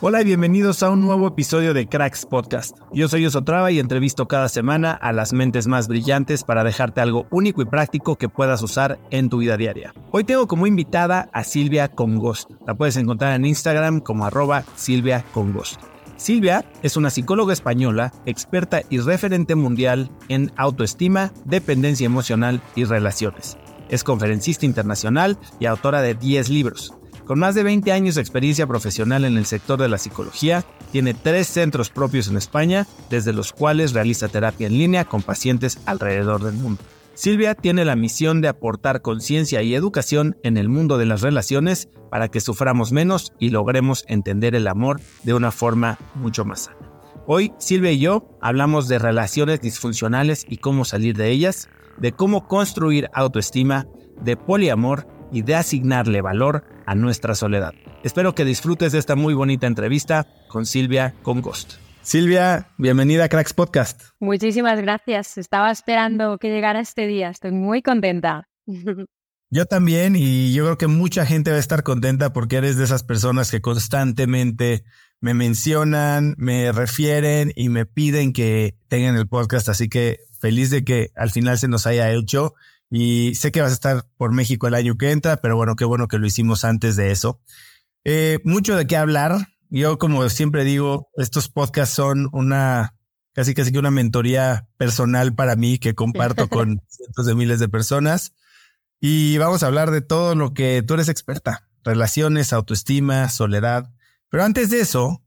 Hola y bienvenidos a un nuevo episodio de Cracks Podcast. Yo soy Osotrava y entrevisto cada semana a las mentes más brillantes para dejarte algo único y práctico que puedas usar en tu vida diaria. Hoy tengo como invitada a Silvia Congost. La puedes encontrar en Instagram como arroba Silvia Congost. Silvia es una psicóloga española, experta y referente mundial en autoestima, dependencia emocional y relaciones. Es conferencista internacional y autora de 10 libros. Con más de 20 años de experiencia profesional en el sector de la psicología, tiene tres centros propios en España, desde los cuales realiza terapia en línea con pacientes alrededor del mundo. Silvia tiene la misión de aportar conciencia y educación en el mundo de las relaciones para que suframos menos y logremos entender el amor de una forma mucho más sana. Hoy Silvia y yo hablamos de relaciones disfuncionales y cómo salir de ellas, de cómo construir autoestima, de poliamor y de asignarle valor a nuestra soledad. Espero que disfrutes de esta muy bonita entrevista con Silvia Congost. Silvia, bienvenida a Cracks Podcast. Muchísimas gracias. Estaba esperando que llegara este día. Estoy muy contenta. Yo también y yo creo que mucha gente va a estar contenta porque eres de esas personas que constantemente me mencionan, me refieren y me piden que tengan el podcast. Así que feliz de que al final se nos haya hecho y sé que vas a estar por México el año que entra, pero bueno, qué bueno que lo hicimos antes de eso. Eh, mucho de qué hablar. Yo, como siempre digo, estos podcasts son una, casi casi que una mentoría personal para mí que comparto con cientos de miles de personas. Y vamos a hablar de todo lo que tú eres experta. Relaciones, autoestima, soledad. Pero antes de eso,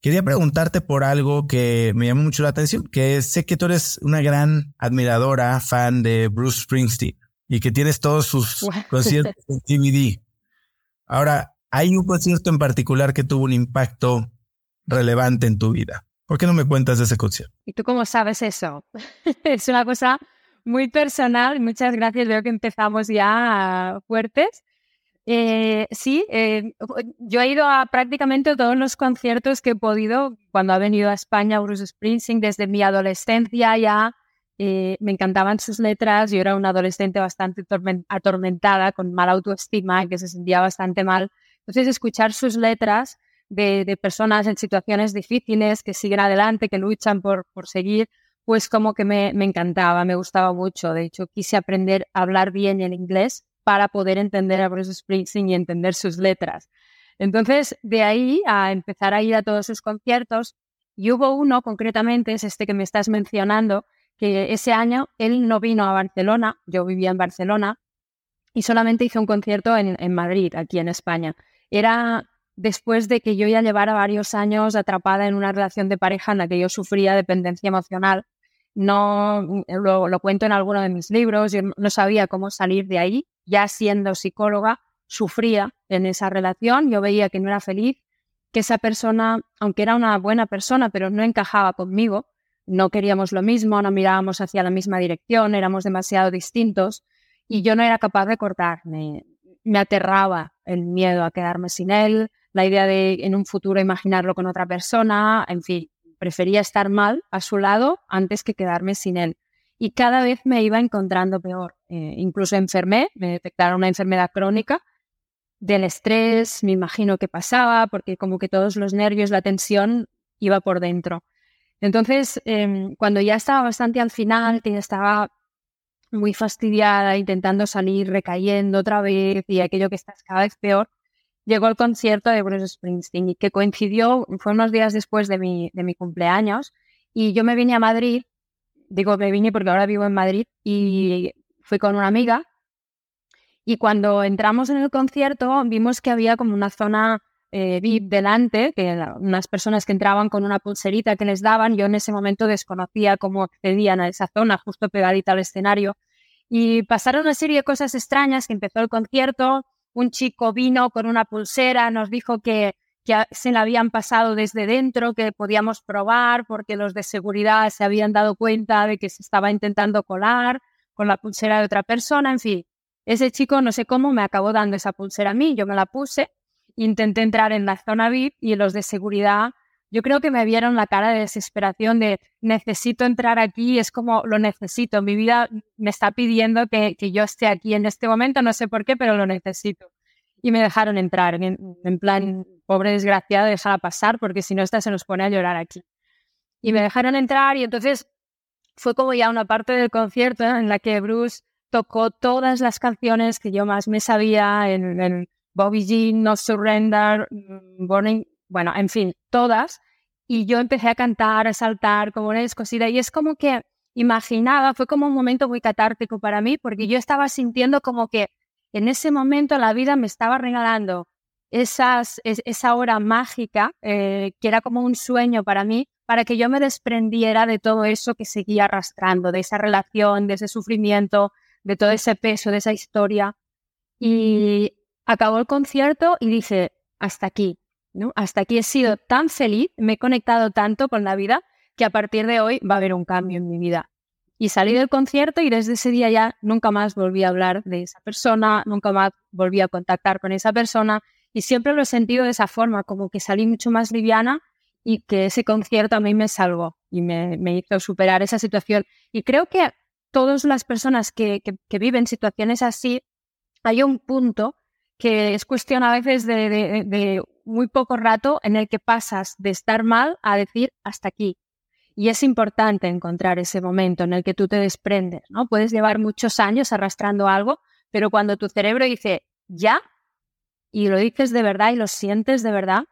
Quería preguntarte por algo que me llamó mucho la atención, que sé que tú eres una gran admiradora, fan de Bruce Springsteen y que tienes todos sus conciertos en DVD. Ahora, hay un concierto en particular que tuvo un impacto relevante en tu vida. ¿Por qué no me cuentas de ese concierto? ¿Y tú cómo sabes eso? es una cosa muy personal. Muchas gracias. Veo que empezamos ya fuertes. Eh, sí, eh, yo he ido a prácticamente todos los conciertos que he podido cuando ha venido a España Bruce Springsteen desde mi adolescencia ya. Eh, me encantaban sus letras, yo era una adolescente bastante atormentada, con mala autoestima, que se sentía bastante mal. Entonces, escuchar sus letras de, personas en situaciones difíciles, que siguen adelante, que luchan por, por seguir, pues como que me, me encantaba, me gustaba mucho. De hecho, quise aprender a hablar bien en inglés para poder entender a Bruce Springsteen y entender sus letras. Entonces, de ahí a empezar a ir a todos sus conciertos, y hubo uno concretamente, es este que me estás mencionando, que ese año él no vino a Barcelona, yo vivía en Barcelona, y solamente hizo un concierto en, Madrid, aquí en España. Era después de que yo ya llevara varios años atrapada en una relación de pareja en la que yo sufría dependencia emocional. No lo, lo cuento en alguno de mis libros, yo no sabía cómo salir de ahí, ya siendo psicóloga, sufría en esa relación, yo veía que no era feliz, que esa persona, aunque era una buena persona, pero no encajaba conmigo, no queríamos lo mismo, no mirábamos hacia la misma dirección, éramos demasiado distintos y yo no era capaz de cortarme. Me aterraba el miedo a quedarme sin él, la idea de en un futuro imaginarlo con otra persona, en fin, prefería estar mal a su lado antes que quedarme sin él. Y cada vez me iba encontrando peor. Eh, incluso enfermé, me detectaron una enfermedad crónica del estrés, me imagino que pasaba, porque como que todos los nervios, la tensión iba por dentro. Entonces, em, cuando ya estaba bastante al final, que ya estaba muy fastidiada, intentando salir, recayendo otra vez y aquello que está cada vez peor, llegó el concierto de Bruce Springsteen y que coincidió, fue unos días después de mi, de mi cumpleaños y yo me vine a Madrid, digo me vine porque ahora vivo en Madrid y fui con una amiga y cuando entramos en el concierto vimos que había como una zona eh, VIP delante, que unas personas que entraban con una pulserita que les daban, yo en ese momento desconocía cómo accedían a esa zona justo pegadita al escenario. Y pasaron una serie de cosas extrañas que empezó el concierto, un chico vino con una pulsera, nos dijo que, que se la habían pasado desde dentro, que podíamos probar porque los de seguridad se habían dado cuenta de que se estaba intentando colar con la pulsera de otra persona, en fin. Ese chico, no sé cómo, me acabó dando esa pulsera a mí, yo me la puse intenté entrar en la zona VIP y los de seguridad, yo creo que me vieron la cara de desesperación de necesito entrar aquí, es como lo necesito, mi vida me está pidiendo que, yo esté aquí en este momento, no sé por qué, pero lo necesito. Y me dejaron entrar, en, plan, pobre desgraciada, déjala pasar, porque si no, esta se nos pone a llorar aquí. Y me dejaron entrar y entonces fue como ya una parte del concierto en la que Bruce tocó todas las canciones que yo más me sabía en, en Bobby Jean, No Surrender, mm, Burning, bueno, en fin, todas. Y yo empecé a cantar, a saltar como una descosida. Y es como que imaginaba, fue como un momento muy catártico para mí, porque yo estaba sintiendo como que en ese momento la vida me estaba regalando esas, esa hora mágica, eh, que era como un sueño para mí, para que yo me desprendiera de todo eso que seguía arrastrando, de esa relación, de ese sufrimiento, de todo ese peso, de esa historia. Y acabó el concierto y dije, hasta aquí, ¿no? Hasta aquí he sido tan feliz, me he conectado tanto con la vida que a partir de hoy va a haber un cambio en mi vida. Y salí del concierto y desde ese día ya nunca más volví a hablar de esa persona, nunca más volví a contactar con esa persona y siempre lo he sentido de esa forma, como que salí mucho más liviana y que ese concierto a mí me salvó y me, hizo superar esa situación. Y creo que todas las personas que, que viven situaciones así, hay un punto que es cuestión a veces de, muy poco rato en el que pasas de estar mal a decir hasta aquí. Y es importante encontrar ese momento en el que tú te desprendes, ¿no? Puedes llevar muchos años arrastrando algo, pero cuando tu cerebro dice ya, y lo dices de verdad y lo sientes de verdad,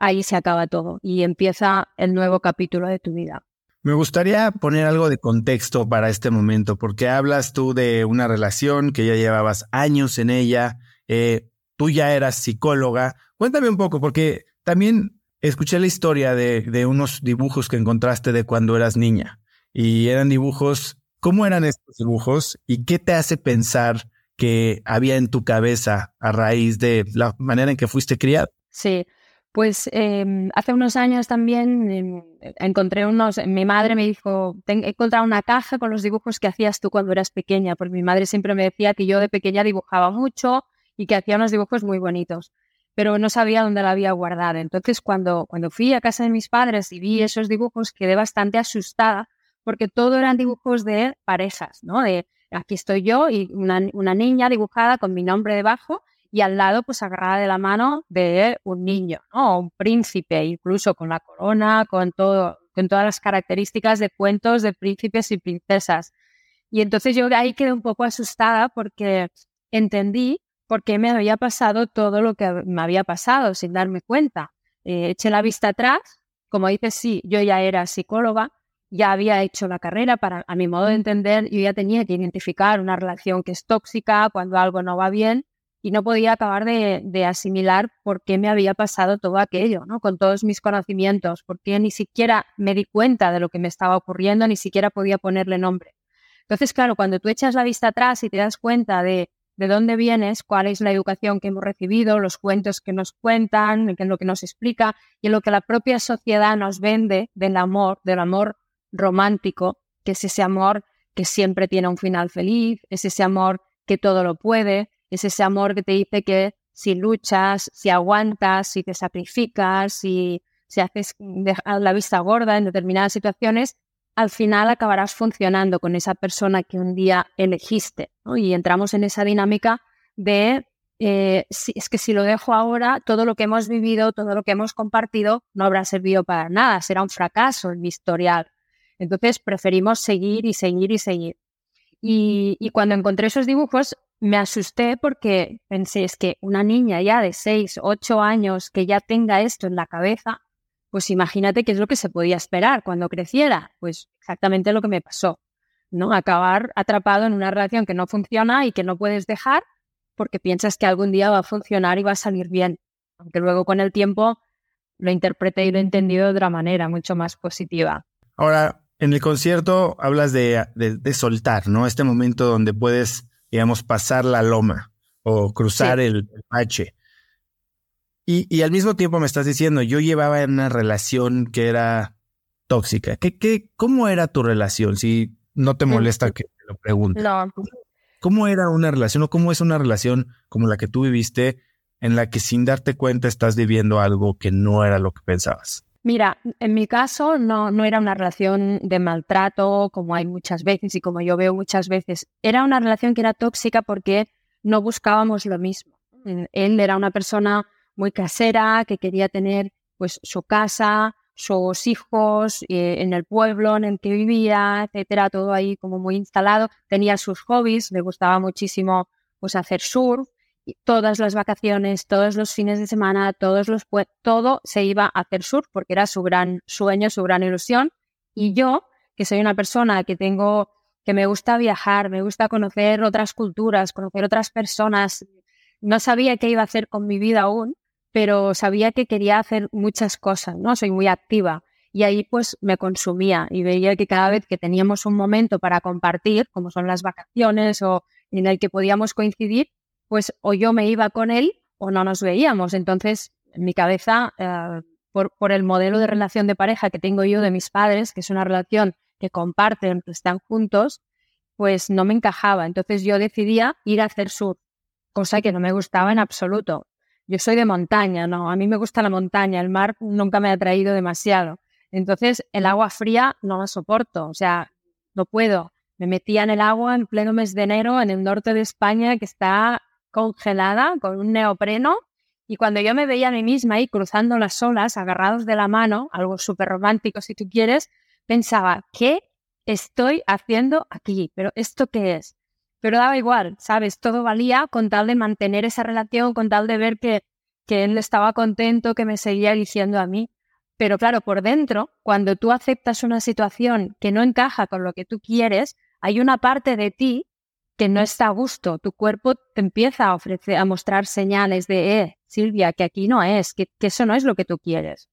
ahí se acaba todo y empieza el nuevo capítulo de tu vida. Me gustaría poner algo de contexto para este momento, porque hablas tú de una relación que ya llevabas años en ella, eh, tú ya eras psicóloga. Cuéntame un poco, porque también escuché la historia de, unos dibujos que encontraste de cuando eras niña. Y eran dibujos, ¿cómo eran estos dibujos? ¿Y qué te hace pensar que había en tu cabeza a raíz de la manera en que fuiste criado? Sí, pues em, hace unos años también em, encontré unos, mi madre me dijo, he encontrado una caja con los dibujos que hacías tú cuando eras pequeña, porque mi madre siempre me decía que yo de pequeña dibujaba mucho, y que hacía unos dibujos muy bonitos, pero no sabía dónde la había guardado. Entonces, cuando, cuando fui a casa de mis padres y vi esos dibujos, quedé bastante asustada porque todo eran dibujos de parejas, ¿no? De aquí estoy yo y una, una niña dibujada con mi nombre debajo y al lado pues agarrada de la mano de un niño, ¿no? Un príncipe, incluso con la corona, con todo, con todas las características de cuentos de príncipes y princesas. Y entonces yo ahí quedé un poco asustada porque entendí porque me había pasado todo lo que me había pasado sin darme cuenta. Eh, eché la vista atrás, como dices, sí, yo ya era psicóloga, ya había hecho la carrera para, a mi modo de entender, yo ya tenía que identificar una relación que es tóxica, cuando algo no va bien, y no podía acabar de, asimilar por qué me había pasado todo aquello, ¿no? Con todos mis conocimientos, porque ni siquiera me di cuenta de lo que me estaba ocurriendo, ni siquiera podía ponerle nombre. Entonces, claro, cuando tú echas la vista atrás y te das cuenta de, de dónde vienes, cuál es la educación que hemos recibido, los cuentos que nos cuentan, es lo que nos explica y lo que la propia sociedad nos vende del amor, del amor romántico, que es ese amor que siempre tiene un final feliz, es ese amor que todo lo puede, es ese amor que te dice que si luchas, si aguantas, si te sacrificas, si, si haces la vista gorda en determinadas situaciones, al final acabarás funcionando con esa persona que un día elegiste. Y entramos en esa dinámica de, eh, es que si lo dejo ahora, todo lo que hemos vivido, todo lo que hemos compartido, no habrá servido para nada, será un fracaso en historial. Entonces preferimos seguir y seguir y seguir. Y, y cuando encontré esos dibujos, me asusté porque pensé, es que una niña ya de 6, 8 años que ya tenga esto en la cabeza, pues imagínate qué es lo que se podía esperar cuando creciera. Pues exactamente lo que me pasó, ¿no? Acabar atrapado en una relación que no funciona y que no puedes dejar porque piensas que algún día va a funcionar y va a salir bien. Aunque luego con el tiempo lo interpreté y lo he entendido de otra manera, mucho más positiva. Ahora, en el concierto hablas de, de soltar, ¿no? Este momento donde puedes digamos, pasar la loma o cruzar el, pache. Y, al mismo tiempo me estás diciendo, yo llevaba una relación que era tóxica. ¿Qué, qué, ¿Cómo era tu relación? Si no te molesta que te lo pregunte. No. ¿Cómo era una relación o cómo es una relación como la que tú viviste en la que sin darte cuenta estás viviendo algo que no era lo que pensabas? Mira, en mi caso no, no era una relación de maltrato como hay muchas veces y como yo veo muchas veces. Era una relación que era tóxica porque no buscábamos lo mismo. Él era una persona muy casera que quería tener pues su casa, sus hijos eh, en el pueblo en el que vivía, etcétera, todo ahí como muy instalado. Tenía sus hobbies, le gustaba muchísimo pues hacer surf todas las vacaciones, todos los fines de semana, todos los todo se iba a hacer surf porque era su gran sueño, su gran ilusión. Y yo, que soy una persona que tengo, que me gusta viajar, me gusta conocer otras culturas, conocer otras personas, no sabía qué iba a hacer con mi vida aún, pero sabía que quería hacer muchas cosas, ¿no? Soy muy activa. Y ahí pues me consumía y veía que cada vez que teníamos un momento para compartir, como son las vacaciones o en el que podíamos coincidir, pues o yo me iba con él o no nos veíamos. Entonces, en mi cabeza, eh, por, por, el modelo de relación de pareja que tengo yo de mis padres, que es una relación que comparten, que están juntos, pues no me encajaba. Entonces yo decidía ir a hacer surf, cosa que no me gustaba en absoluto. Yo soy de montaña, ¿no? A mí me gusta la montaña, el mar nunca me ha atraído demasiado. Entonces el agua fría no la soporto, o sea, no puedo. Me metía en el agua en pleno mes de enero en el norte de España, que está congelada con un neopreno y cuando yo me veía a mí misma ahí cruzando las olas, agarrados de la mano, algo súper romántico si tú quieres, pensaba, ¿qué estoy haciendo aquí? ¿Pero esto qué es? Pero daba igual, ¿sabes? Todo valía con tal de mantener esa relación, con tal de ver que, que él estaba contento, que me seguía diciendo a mí. Pero claro, por dentro, cuando tú aceptas una situación que no encaja con lo que tú quieres, hay una parte de ti que no está a gusto. Tu cuerpo te empieza a ofrecer, a mostrar señales de, eh, Silvia, que aquí no es, que, eso no es lo que tú quieres,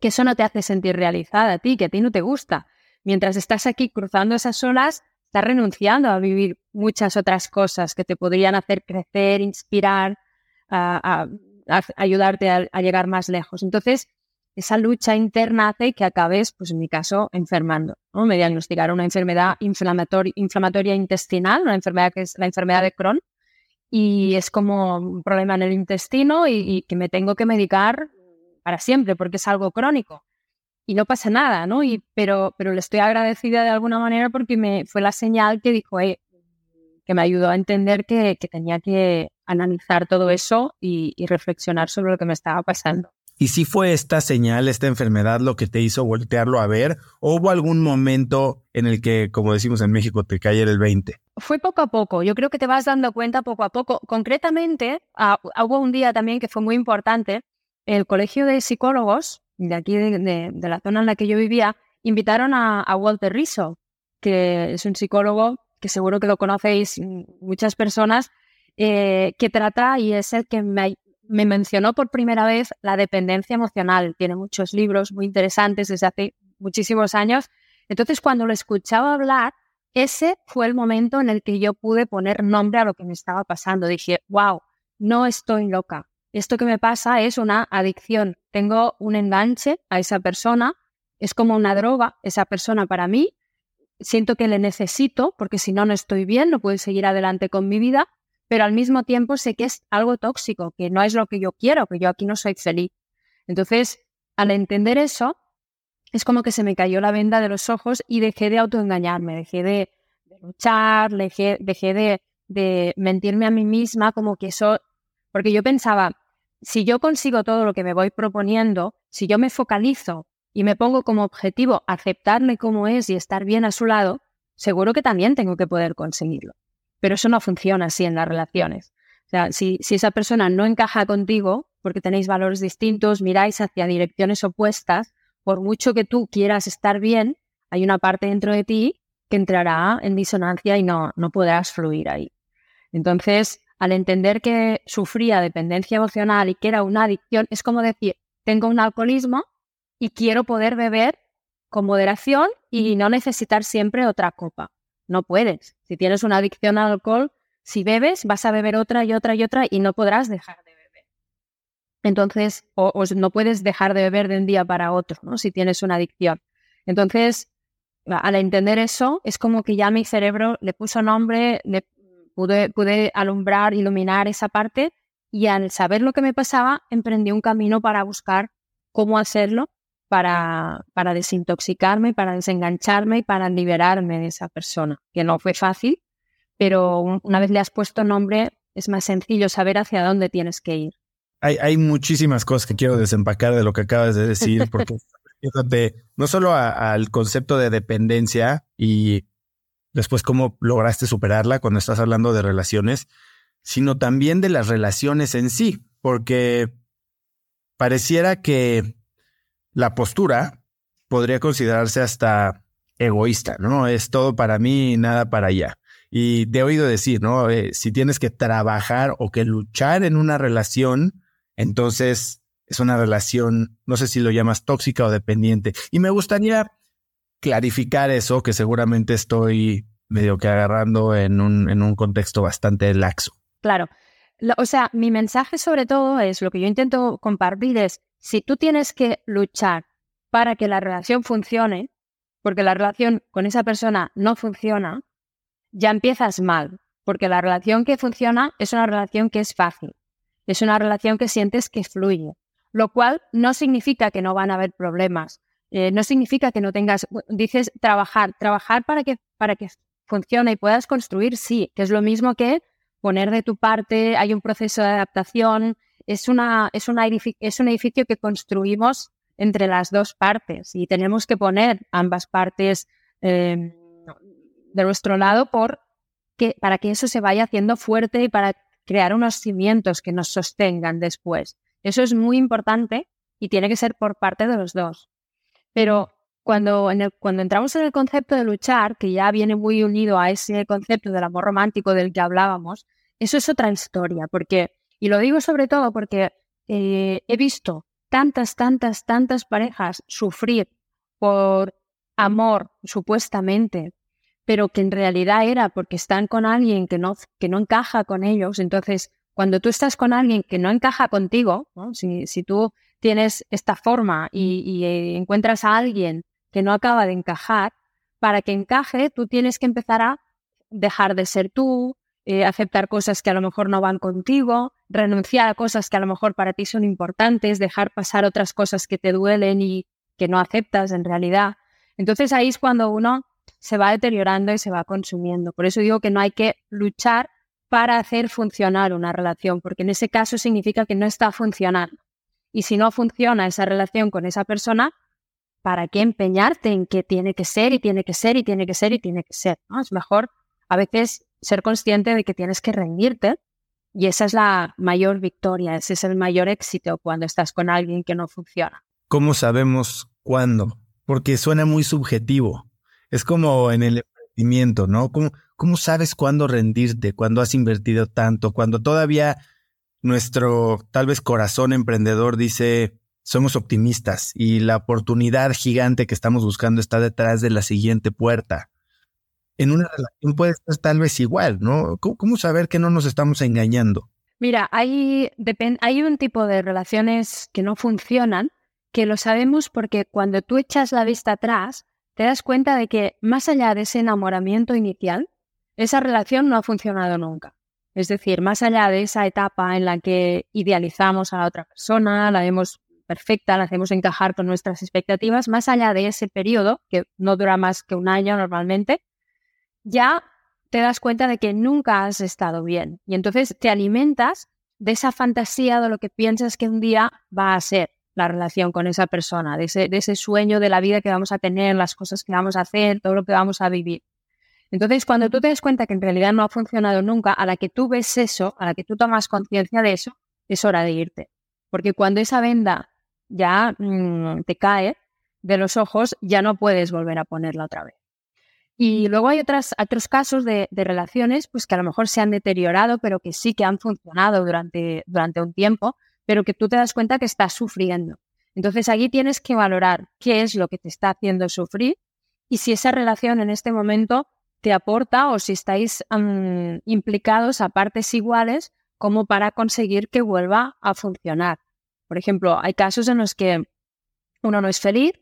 que eso no te hace sentir realizada a ti, que a ti no te gusta. Mientras estás aquí cruzando esas olas, estás renunciando a vivir muchas otras cosas que te podrían hacer crecer, inspirar, a, ayudarte a, llegar más lejos. Entonces, esa lucha interna hace que acabes, pues en mi caso, enfermando. ¿no? Me diagnosticaron una enfermedad inflamatoria, intestinal, una enfermedad que es la enfermedad de Crohn, y es como un problema en el intestino y, que me tengo que medicar para siempre porque es algo crónico. Y no pasa nada, ¿no? Y, pero, pero le estoy agradecida de alguna manera porque me fue la señal que dijo, que me ayudó a entender que, tenía que analizar todo eso y reflexionar sobre lo que me estaba pasando. ¿Y si fue esta señal, esta enfermedad lo que te hizo voltearlo a ver? ¿O hubo algún momento en el que, como decimos en México, te cayera el 20? Fue poco a poco. Yo creo que te vas dando cuenta poco a poco. Concretamente, hubo un día también que fue muy importante. El colegio de psicólogos de aquí, de, la zona en la que yo vivía, invitaron a, Walter Rizzo, que es un psicólogo que seguro que lo conocéis muchas personas, eh, que trata y es el que me, me mencionó por primera vez la dependencia emocional. Tiene muchos libros muy interesantes desde hace muchísimos años. Entonces, cuando lo escuchaba hablar, ese fue el momento en el que yo pude poner nombre a lo que me estaba pasando. Dije, wow, no estoy loca. Esto que me pasa es una adicción. Tengo un enganche a esa persona. Es como una droga, esa persona para mí. Siento que le necesito porque si no, no estoy bien, no puedo seguir adelante con mi vida pero al mismo tiempo sé que es algo tóxico, que no es lo que yo quiero, que yo aquí no soy feliz. Entonces, al entender eso, es como que se me cayó la venda de los ojos y dejé de autoengañarme, dejé de, luchar, dejé, dejé de, de mentirme a mí misma como que eso, porque yo pensaba, si yo consigo todo lo que me voy proponiendo, si yo me focalizo y me pongo como objetivo aceptarme como es y estar bien a su lado, seguro que también tengo que poder conseguirlo. Pero eso no funciona así en las relaciones. O sea, si, esa persona no encaja contigo, porque tenéis valores distintos, miráis hacia direcciones opuestas, por mucho que tú quieras estar bien, hay una parte dentro de ti que entrará en disonancia y no, no podrás fluir ahí. Entonces, al entender que sufría dependencia emocional y que era una adicción, es como decir, tengo un alcoholismo y quiero poder beber con moderación y no necesitar siempre otra copa. No puedes. Si tienes una adicción al alcohol, si bebes, vas a beber otra y otra y otra y no podrás dejar de beber. Entonces, o, no puedes dejar de beber de un día para otro, ¿no? Si tienes una adicción. Entonces, al entender eso, es como que ya mi cerebro le puso nombre, le pude, pude alumbrar, iluminar esa parte y al saber lo que me pasaba, emprendí un camino para buscar cómo hacerlo para, para desintoxicarme, para desengancharme y para liberarme de esa persona, que no fue fácil, pero una vez le has puesto nombre, es más sencillo saber hacia dónde tienes que ir. Hay, hay muchísimas cosas que quiero desempacar de lo que acabas de decir, porque fíjate, no solo al concepto de dependencia y después cómo lograste superarla cuando estás hablando de relaciones, sino también de las relaciones en sí, porque pareciera que la postura podría considerarse hasta egoísta, ¿no? Es todo para mí y nada para allá. Y te he oído decir, ¿no? Eh, si tienes que trabajar o que luchar en una relación, entonces es una relación, no sé si lo llamas tóxica o dependiente. Y me gustaría clarificar eso, que seguramente estoy medio que agarrando en un, en un contexto bastante laxo. Claro. O sea, mi mensaje sobre todo es, lo que yo intento compartir es, si tú tienes que luchar para que la relación funcione, porque la relación con esa persona no funciona, ya empiezas mal, porque la relación que funciona es una relación que es fácil, es una relación que sientes que fluye, lo cual no significa que no van a haber problemas, eh, no significa que no tengas, dices trabajar, trabajar para que, para que funcione y puedas construir, sí, que es lo mismo que poner de tu parte, hay un proceso de adaptación, es, una, es, una es un edificio que construimos entre las dos partes y tenemos que poner ambas partes em, de nuestro lado por que, para que eso se vaya haciendo fuerte y para crear unos cimientos que nos sostengan después. Eso es muy importante y tiene que ser por parte de los dos. Pero cuando, cuando entramos en el concepto de luchar, que ya viene muy unido a ese concepto del amor romántico del que hablábamos, eso es otra historia, porque y lo digo sobre todo porque eh, he visto tantas, tantas, tantas parejas sufrir por amor, supuestamente, pero que en realidad era porque están con alguien que no, que no encaja con ellos. Entonces, cuando tú estás con alguien que no encaja contigo, si, si, tú tienes esta forma y, eh, encuentras a alguien que no acaba de encajar, para que encaje, tú tienes que empezar a dejar de ser tú, eh, aceptar cosas que a lo mejor no van contigo, renunciar a cosas que a lo mejor para ti son importantes, dejar pasar otras cosas que te duelen y que no aceptas en realidad. Entonces ahí es cuando uno se va deteriorando y se va consumiendo. Por eso digo que no hay que luchar para hacer funcionar una relación, porque en ese caso significa que no está funcionando. Y si no funciona esa relación con esa persona, ¿para qué empeñarte en que tiene que ser y tiene que ser y tiene que ser y tiene que ser? Es mejor a veces ser consciente de que tienes que rendirte y esa es la mayor victoria, ese es el mayor éxito cuando estás con alguien que no funciona. ¿Cómo sabemos cuándo? Porque suena muy subjetivo. Es como en el sentimiento, ¿no? ¿Cómo, ¿Cómo sabes cuándo rendirte, cuándo has invertido tanto, cuando todavía nuestro tal vez corazón emprendedor dice, somos optimistas y la oportunidad gigante que estamos buscando está detrás de la siguiente puerta? En una relación puede ser tal vez igual, ¿no? ¿Cómo, saber que no nos estamos engañando? Mira, hay, hay un tipo de relaciones que no funcionan, que lo sabemos porque cuando tú echas la vista atrás, te das cuenta de que más allá de ese enamoramiento inicial, esa relación no ha funcionado nunca. Es decir, más allá de esa etapa en la que idealizamos a la otra persona, la vemos perfecta, la hacemos encajar con nuestras expectativas, más allá de ese periodo, que no dura más que un año normalmente, ya te das cuenta de que nunca has estado bien. Y entonces te alimentas de esa fantasía de lo que piensas que un día va a ser la relación con esa persona, de ese, de ese sueño de la vida que vamos a tener, las cosas que vamos a hacer, todo lo que vamos a vivir. Entonces, cuando tú te das cuenta que en realidad no ha funcionado nunca, a la que tú ves eso, a la que tú tomas conciencia de eso, es hora de irte. Porque cuando esa venda ya mm, te cae de los ojos, ya no puedes volver a ponerla otra vez. Y luego hay otras, otros casos de, relaciones pues que a lo mejor se han deteriorado, pero que sí que han funcionado durante, durante un tiempo, pero que tú te das cuenta que estás sufriendo. Entonces allí tienes que valorar qué es lo que te está haciendo sufrir y si esa relación en este momento te aporta o si estáis implicados a partes iguales como para conseguir que vuelva a funcionar. Por ejemplo, hay casos en los que uno no es feliz,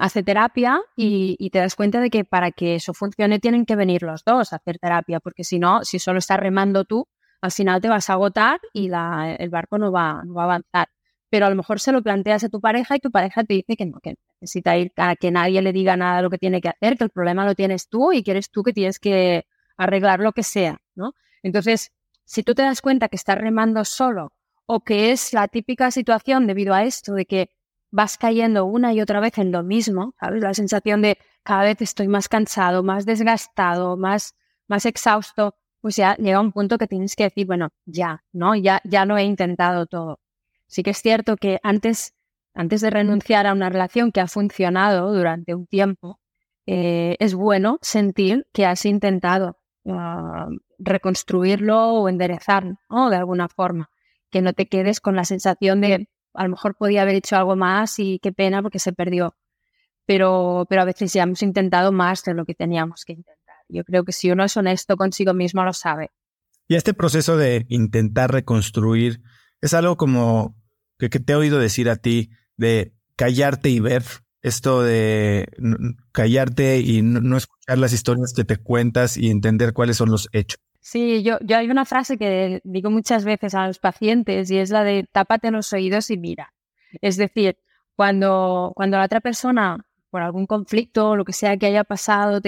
hace terapia y, te das cuenta de que para que eso funcione tienen que venir los dos a hacer terapia, porque si no, si solo estás remando tú, al final te vas a agotar y el barco no va, no va a avanzar. Pero a lo mejor se lo planteas a tu pareja y tu pareja te dice que no, que necesita ir a que nadie le diga nada de lo que tiene que hacer, que el problema lo tienes tú y que eres tú que tienes que arreglar lo que sea, ¿no? Entonces, si tú te das cuenta que estás remando solo o que es la típica situación debido a esto de que vas cayendo una y otra vez en lo mismo, ¿sabes? La sensación de cada vez estoy más cansado, más desgastado, más, más exhausto, pues ya llega un punto que tienes que decir, bueno, ya, ¿no? Ya, ya he intentado todo. Sí que es cierto que antes, antes de renunciar a una relación que ha funcionado durante un tiempo, eh, es bueno sentir que has intentado ah, reconstruirlo o enderezar, ¿no? De alguna forma. Que no te quedes con la sensación de a lo mejor podía haber hecho algo más y qué pena porque se perdió. Pero, pero a veces ya hemos intentado más de lo que teníamos que intentar. Yo creo que si uno es honesto consigo mismo lo sabe. Y este proceso de intentar reconstruir es algo como que, te he oído decir a ti de callarte y ver, esto de callarte y no, escuchar las historias que te cuentas y entender cuáles son los hechos. Sí, yo, yo hay una frase que digo muchas veces a los pacientes y es la de tápate los oídos y mira. Es decir, cuando, cuando la otra persona, por algún conflicto o lo que sea que haya pasado,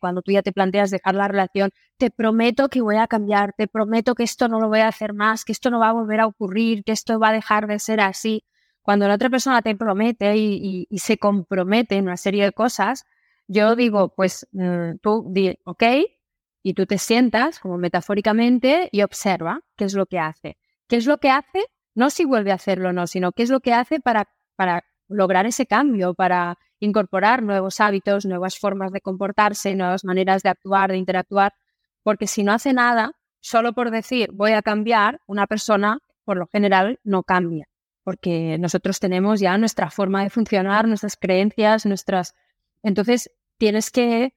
cuando tú ya te planteas dejar la relación, te prometo que voy a cambiar, te prometo que esto no lo voy a hacer más, que esto no va a volver a ocurrir, que esto va a dejar de ser así. Cuando la otra persona te promete y, y, se compromete en una serie de cosas, yo digo, pues mm, tú di, ok, y tú te sientas, como metafóricamente, y observa qué es lo que hace. ¿Qué es lo que hace? No si vuelve a hacerlo o no, sino qué es lo que hace para, para lograr ese cambio, para incorporar nuevos hábitos, nuevas formas de comportarse, nuevas maneras de actuar, de interactuar, porque si no hace nada, solo por decir voy a cambiar, una persona por lo general no cambia, porque nosotros tenemos ya nuestra forma de funcionar, nuestras creencias, nuestras... Entonces, tienes que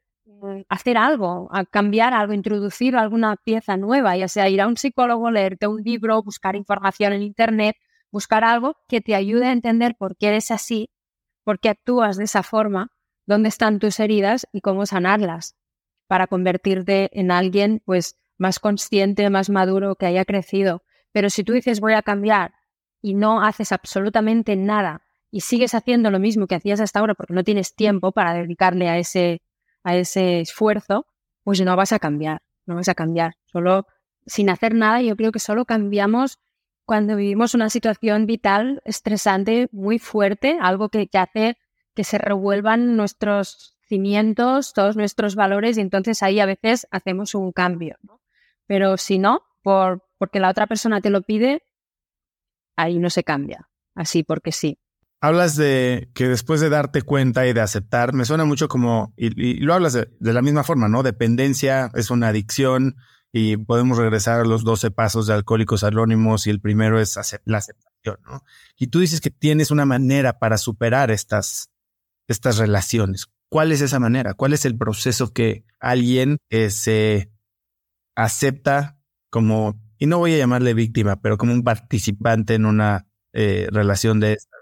hacer algo, cambiar algo, introducir alguna pieza nueva, ya sea ir a un psicólogo, leerte un libro, buscar información en Internet, buscar algo que te ayude a entender por qué eres así, por qué actúas de esa forma, dónde están tus heridas y cómo sanarlas para convertirte en alguien pues más consciente, más maduro, que haya crecido. Pero si tú dices voy a cambiar y no haces absolutamente nada y sigues haciendo lo mismo que hacías hasta ahora porque no tienes tiempo para dedicarle a ese a ese esfuerzo, pues no vas a cambiar, no vas a cambiar. Solo sin hacer nada, yo creo que solo cambiamos cuando vivimos una situación vital estresante muy fuerte, algo que, hace que se revuelvan nuestros cimientos, todos nuestros valores y entonces ahí a veces hacemos un cambio. Pero si no, por, porque la otra persona te lo pide, ahí no se cambia, así porque sí. Hablas de que después de darte cuenta y de aceptar, me suena mucho como, y, lo hablas de, la misma forma, ¿no? Dependencia es una adicción y podemos regresar a los 12 pasos de Alcohólicos Anónimos y el primero es la aceptación, ¿no? Y tú dices que tienes una manera para superar estas, estas relaciones. ¿Cuál es esa manera? ¿Cuál es el proceso que alguien eh, se acepta como, y no voy a llamarle víctima, pero como un participante en una eh, relación de estas?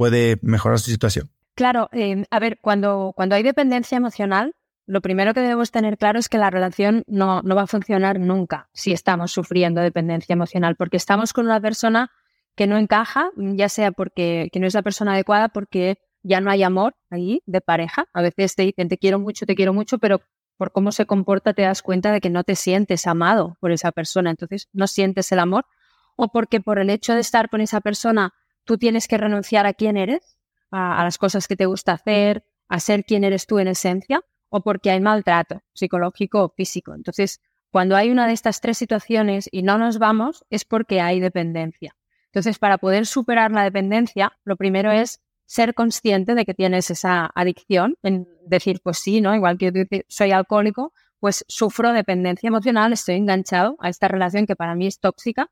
Puede mejorar su situación? Claro, eh, a ver, cuando, cuando hay dependencia emocional, lo primero que debemos tener claro es que la relación no, no va a funcionar nunca si estamos sufriendo dependencia emocional, porque estamos con una persona que no encaja, ya sea porque que no es la persona adecuada, porque ya no hay amor ahí de pareja. A veces te dicen te quiero mucho, te quiero mucho, pero por cómo se comporta te das cuenta de que no te sientes amado por esa persona, entonces no sientes el amor, o porque por el hecho de estar con esa persona tú tienes que renunciar a quién eres, a, las cosas que te gusta hacer, a ser quien eres tú en esencia, o porque hay maltrato psicológico o físico. Entonces, cuando hay una de estas tres situaciones y no nos vamos, es porque hay dependencia. Entonces, para poder superar la dependencia, lo primero es ser consciente de que tienes esa adicción, en decir, pues sí, ¿no? Igual que yo soy alcohólico, pues sufro dependencia emocional, estoy enganchado a esta relación que para mí es tóxica.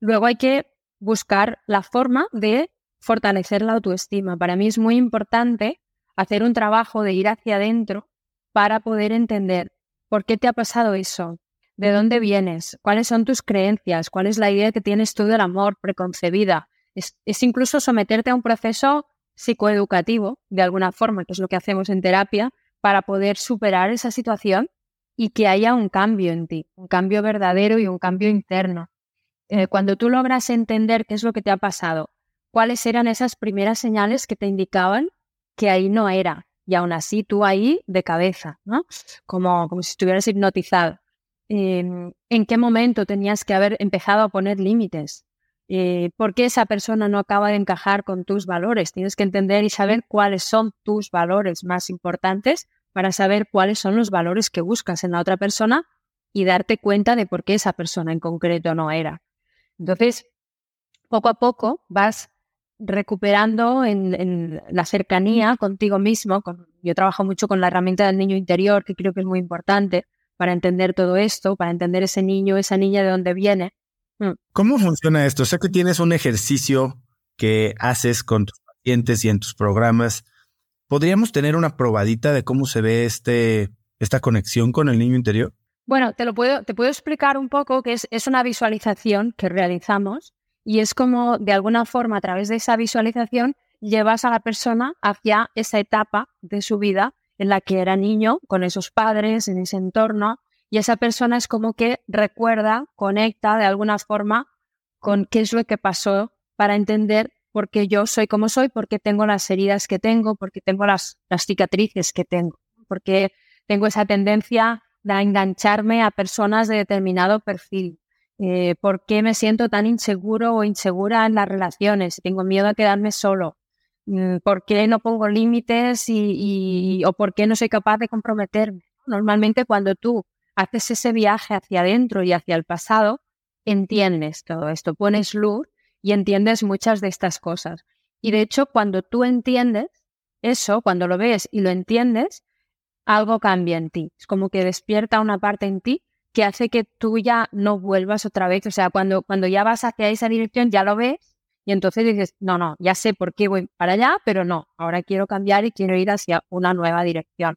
Luego hay que buscar la forma de fortalecer la autoestima. Para mí es muy importante hacer un trabajo de ir hacia adentro para poder entender por qué te ha pasado eso, de dónde vienes, cuáles son tus creencias, cuál es la idea que tienes tú del amor preconcebida. Es, es incluso someterte a un proceso psicoeducativo, de alguna forma, que es lo que hacemos en terapia, para poder superar esa situación y que haya un cambio en ti, un cambio verdadero y un cambio interno. Eh, cuando tú logras entender qué es lo que te ha pasado, cuáles eran esas primeras señales que te indicaban que ahí no era, y aún así tú ahí de cabeza, ¿no? Como, como si estuvieras hipnotizado. Em, ¿En qué momento tenías que haber empezado a poner límites? Eh, ¿Por qué esa persona no acaba de encajar con tus valores? Tienes que entender y saber cuáles son tus valores más importantes para saber cuáles son los valores que buscas en la otra persona y darte cuenta de por qué esa persona en concreto no era. Entonces, poco a poco vas recuperando en, la cercanía contigo mismo. yo trabajo mucho con la herramienta del niño interior, que creo que es muy importante para entender todo esto, para entender ese niño, esa niña de dónde viene. Mm. ¿Cómo funciona esto? Sé que tienes un ejercicio que haces con tus pacientes y en tus programas. ¿Podríamos tener una probadita de cómo se ve este, esta conexión con el niño interior? Bueno, te lo puedo, te puedo explicar un poco que es, es una visualización que realizamos y es como de alguna forma a través de esa visualización llevas a la persona hacia esa etapa de su vida en la que era niño, con esos padres, en ese entorno, y esa persona es como que recuerda, conecta de alguna forma con qué es lo que pasó para entender por qué yo soy como soy, por qué tengo las heridas que tengo, por qué tengo las, las cicatrices que tengo, por qué tengo esa tendencia de engancharme a personas de determinado perfil. Eh, ¿Por qué me siento tan inseguro o insegura en las relaciones? Tengo miedo a quedarme solo. Mm, ¿Por qué no pongo límites y, o por qué no soy capaz de comprometerme? Normalmente cuando tú haces ese viaje hacia adentro y hacia el pasado, entiendes todo esto, pones luz y entiendes muchas de estas cosas. Y de hecho, cuando tú entiendes eso, cuando lo ves y lo entiendes, algo cambia en ti. Es como que despierta una parte en ti que hace que tú ya no vuelvas otra vez. O sea, cuando, cuando ya vas hacia esa dirección, ya lo ves y entonces dices, no, no, ya sé por qué voy para allá, pero no, ahora quiero cambiar y quiero ir hacia una nueva dirección.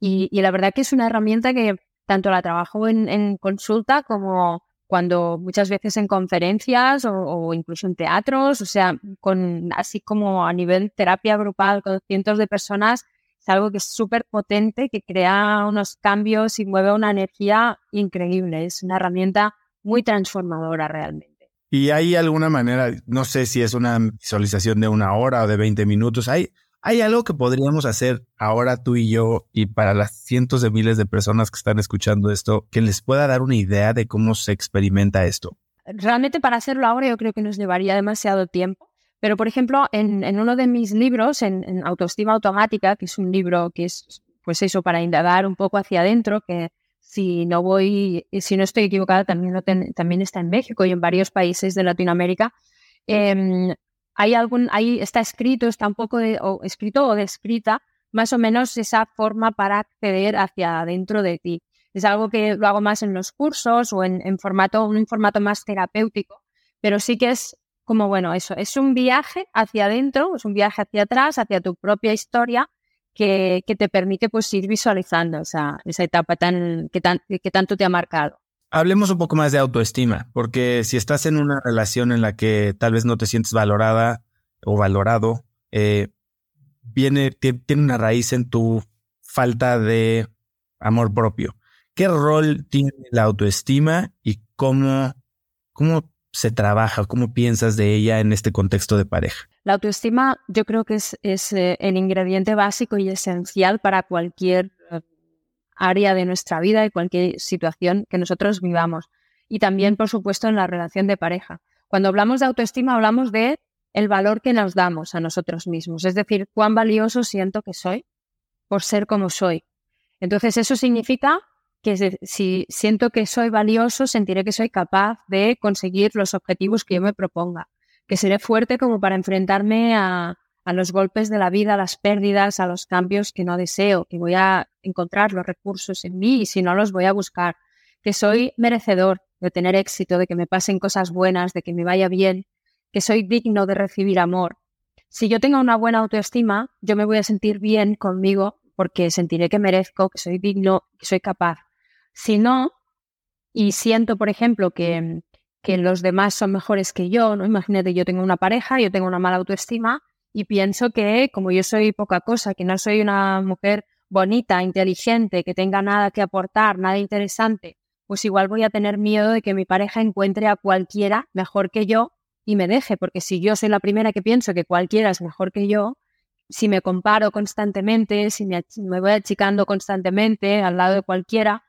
Y, la verdad que es una herramienta que tanto la trabajo en, consulta como cuando muchas veces en conferencias o, incluso en teatros, o sea, con así como a nivel terapia grupal con cientos de personas, es algo que es súper potente, que crea unos cambios y mueve una energía increíble. Es una herramienta muy transformadora realmente. ¿Y hay alguna manera, no sé si es una visualización de una hora o de 20 minutos, hay, hay algo que podríamos hacer ahora tú y yo y para las cientos de miles de personas que están escuchando esto, que les pueda dar una idea de cómo se experimenta esto? Realmente para hacerlo ahora yo creo que nos llevaría demasiado tiempo pero, por ejemplo, en, uno de mis libros, en, Autoestima Automática, que es un libro que es, pues eso, para indagar un poco hacia adentro, que si no voy, si no estoy equivocada, también, también está en México y en varios países de Latinoamérica. Em, hay algún, ahí está escrito, está un poco de, o escrito o descrita más o menos esa forma para acceder hacia adentro de ti. Es algo que lo hago más en los cursos o en, formato, un formato más terapéutico, pero sí que es como, bueno, eso, es un viaje hacia adentro, es un viaje hacia atrás, hacia tu propia historia, que, te permite pues ir visualizando esa, esa etapa tan, que, tan, que tanto te ha marcado. Hablemos un poco más de autoestima, porque si estás en una relación en la que tal vez no te sientes valorada o valorado, eh, viene, tiene una raíz en tu falta de amor propio. ¿Qué rol tiene la autoestima y cómo, cómo se trabaja, cómo piensas de ella en este contexto de pareja? La autoestima yo creo que es, es eh, el ingrediente básico y esencial para cualquier eh, área de nuestra vida y cualquier situación que nosotros vivamos. Y también, por supuesto, en la relación de pareja. Cuando hablamos de autoestima, hablamos de el valor que nos damos a nosotros mismos, es decir, cuán valioso siento que soy por ser como soy. Entonces, eso significa que si siento que soy valioso, sentiré que soy capaz de conseguir los objetivos que yo me proponga, que seré fuerte como para enfrentarme a, a los golpes de la vida, a las pérdidas, a los cambios que no deseo, que voy a encontrar los recursos en mí y si no los voy a buscar, que soy merecedor de tener éxito, de que me pasen cosas buenas, de que me vaya bien, que soy digno de recibir amor. Si yo tengo una buena autoestima, yo me voy a sentir bien conmigo porque sentiré que merezco, que soy digno, que soy capaz. Si no, y siento, por ejemplo, que, que los demás son mejores que yo, ¿no? Imagínate, yo tengo una pareja, yo tengo una mala autoestima, y pienso que como yo soy poca cosa, que no soy una mujer bonita, inteligente, que tenga nada que aportar, nada interesante, pues igual voy a tener miedo de que mi pareja encuentre a cualquiera mejor que yo y me deje, porque si yo soy la primera que pienso que cualquiera es mejor que yo, si me comparo constantemente, si me, voy achicando constantemente al lado de cualquiera,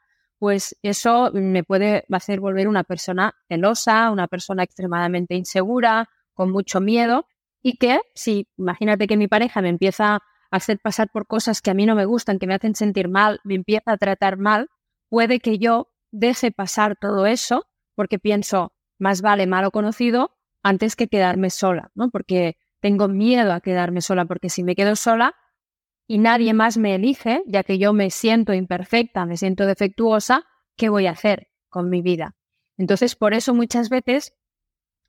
pues eso me puede hacer volver una persona celosa, una persona extremadamente insegura, con mucho miedo, y que si imagínate que mi pareja me empieza a hacer pasar por cosas que a mí no me gustan, que me hacen sentir mal, me empieza a tratar mal, puede que yo deje pasar todo eso porque pienso, más vale malo conocido antes que quedarme sola, ¿no? Porque tengo miedo a quedarme sola, porque si me quedo sola y nadie más me elige, ya que yo me siento imperfecta, me siento defectuosa, ¿qué voy a hacer con mi vida? Entonces, por eso muchas veces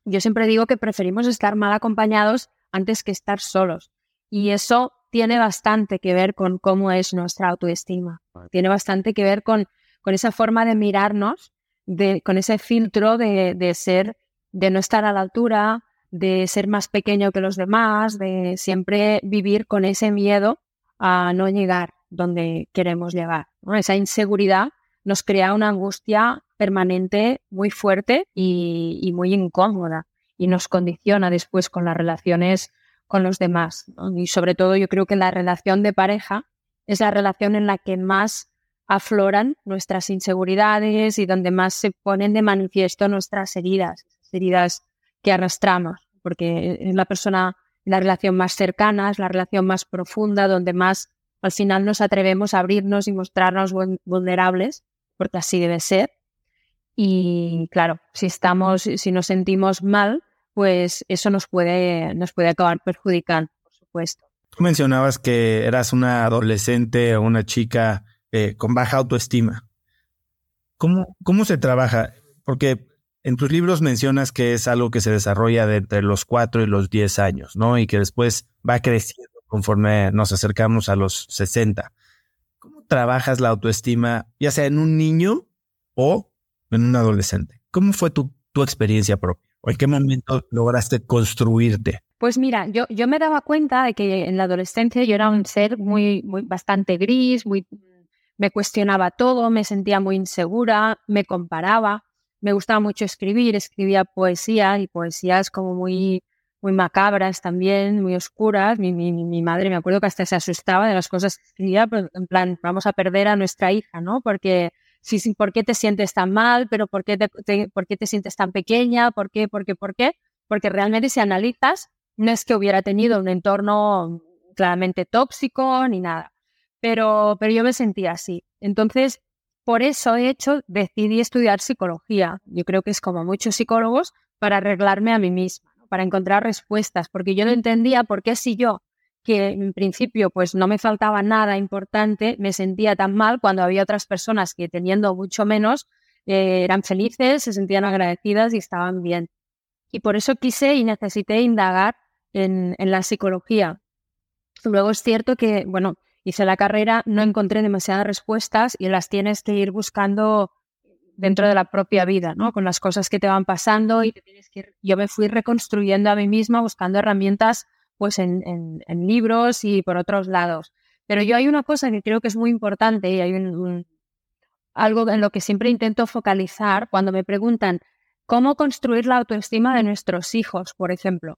yo siempre digo que preferimos estar mal acompañados antes que estar solos. Y eso tiene bastante que ver con cómo es nuestra autoestima. Tiene bastante que ver con, con esa forma de mirarnos, de, con ese filtro de, de ser, de no estar a la altura, de ser más pequeño que los demás, de siempre vivir con ese miedo a no llegar donde queremos llegar. Esa inseguridad nos crea una angustia permanente muy fuerte y, muy incómoda y nos condiciona después con las relaciones con los demás. Y sobre todo yo creo que la relación de pareja es la relación en la que más afloran nuestras inseguridades y donde más se ponen de manifiesto nuestras heridas, heridas que arrastramos, porque es la persona, la relación más cercana, es la relación más profunda, donde más al final nos atrevemos a abrirnos y mostrarnos vulnerables, porque así debe ser. Y claro, si estamos, si nos sentimos mal, pues eso nos puede, nos puede acabar perjudicando, por supuesto. Tú mencionabas que eras una adolescente o una chica eh, con baja autoestima. ¿Cómo, ¿Cómo se trabaja? Porque en tus libros mencionas que es algo que se desarrolla de entre los 4 y los 10 años, ¿no? Y que después va creciendo conforme nos acercamos a los 60. ¿Cómo trabajas la autoestima, ya sea en un niño o en un adolescente? ¿Cómo fue tu, tu experiencia propia? ¿O en qué momento lograste construirte? Pues mira, yo, yo me daba cuenta de que en la adolescencia yo era un ser muy, muy bastante gris, muy, me cuestionaba todo, me sentía muy insegura, me comparaba, me gustaba mucho escribir, escribía poesía y poesías como muy, muy macabras también, muy oscuras. Mi, mi, mi, madre me acuerdo que hasta se asustaba de las cosas que escribía, pero en plan, vamos a perder a nuestra hija, ¿no? Porque sí, sí, ¿por qué te sientes tan mal? ¿Pero por qué te, por qué te sientes tan pequeña? ¿Por qué? ¿Por qué? ¿Por qué? Porque realmente si analizas, no es que hubiera tenido un entorno claramente tóxico ni nada, pero, pero yo me sentía así. Entonces, por eso, de hecho, decidí estudiar psicología. Yo creo que es como muchos psicólogos para arreglarme a mí misma, para encontrar respuestas, porque yo no entendía por qué si yo, que en principio pues no me faltaba nada importante, me sentía tan mal cuando había otras personas que teniendo mucho menos eh, eran felices, se sentían agradecidas y estaban bien. Y por eso quise y necesité indagar en, en la psicología. Luego es cierto que, bueno, hice la carrera, no encontré demasiadas respuestas y las tienes que ir buscando dentro de la propia vida, ¿no? Con las cosas que te van pasando y tienes que yo me fui reconstruyendo a mí misma buscando herramientas pues en, en, libros y por otros lados. Pero yo hay una cosa que creo que es muy importante y hay un, algo en lo que siempre intento focalizar cuando me preguntan cómo construir la autoestima de nuestros hijos, por ejemplo.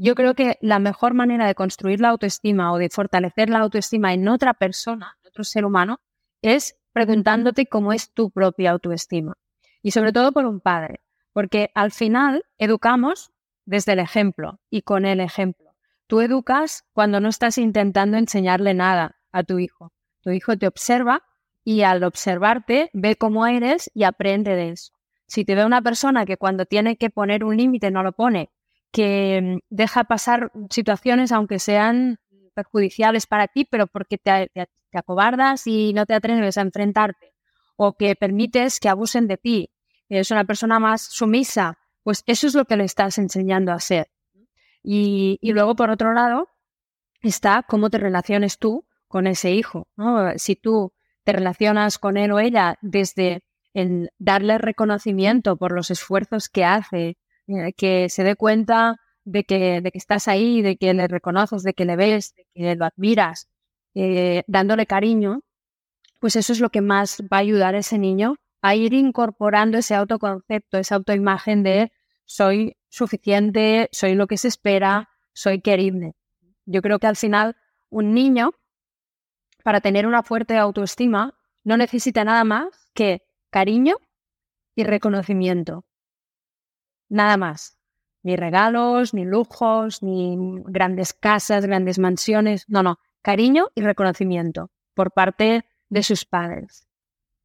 Yo creo que la mejor manera de construir la autoestima o de fortalecer la autoestima en otra persona, en otro ser humano, es preguntándote cómo es tu propia autoestima. Y sobre todo por un padre, porque al final educamos desde el ejemplo y con el ejemplo. Tú educas cuando no estás intentando enseñarle nada a tu hijo. Tu hijo te observa y al observarte ve cómo eres y aprende de eso. Si te ve una persona que cuando tiene que poner un límite no lo pone, que deja pasar situaciones aunque sean perjudiciales para ti, pero porque te, acobardas y no te atreves a enfrentarte, o que permites que abusen de ti, es una persona más sumisa, pues eso es lo que le estás enseñando a ser. Y, luego, por otro lado, está cómo te relaciones tú con ese hijo. Si tú te relacionas con él o ella desde el darle reconocimiento por los esfuerzos que hace, que se dé cuenta de que, de que estás ahí, de que le reconoces, de que le ves, de que lo admiras, eh, dándole cariño, pues eso es lo que más va a ayudar a ese niño a ir incorporando ese autoconcepto, esa autoimagen de soy suficiente, soy lo que se espera, soy querible. Yo creo que al final un niño, para tener una fuerte autoestima, no necesita nada más que cariño y reconocimiento. Nada más ni regalos, ni lujos, ni grandes casas, grandes mansiones. No, no, cariño y reconocimiento por parte de sus padres.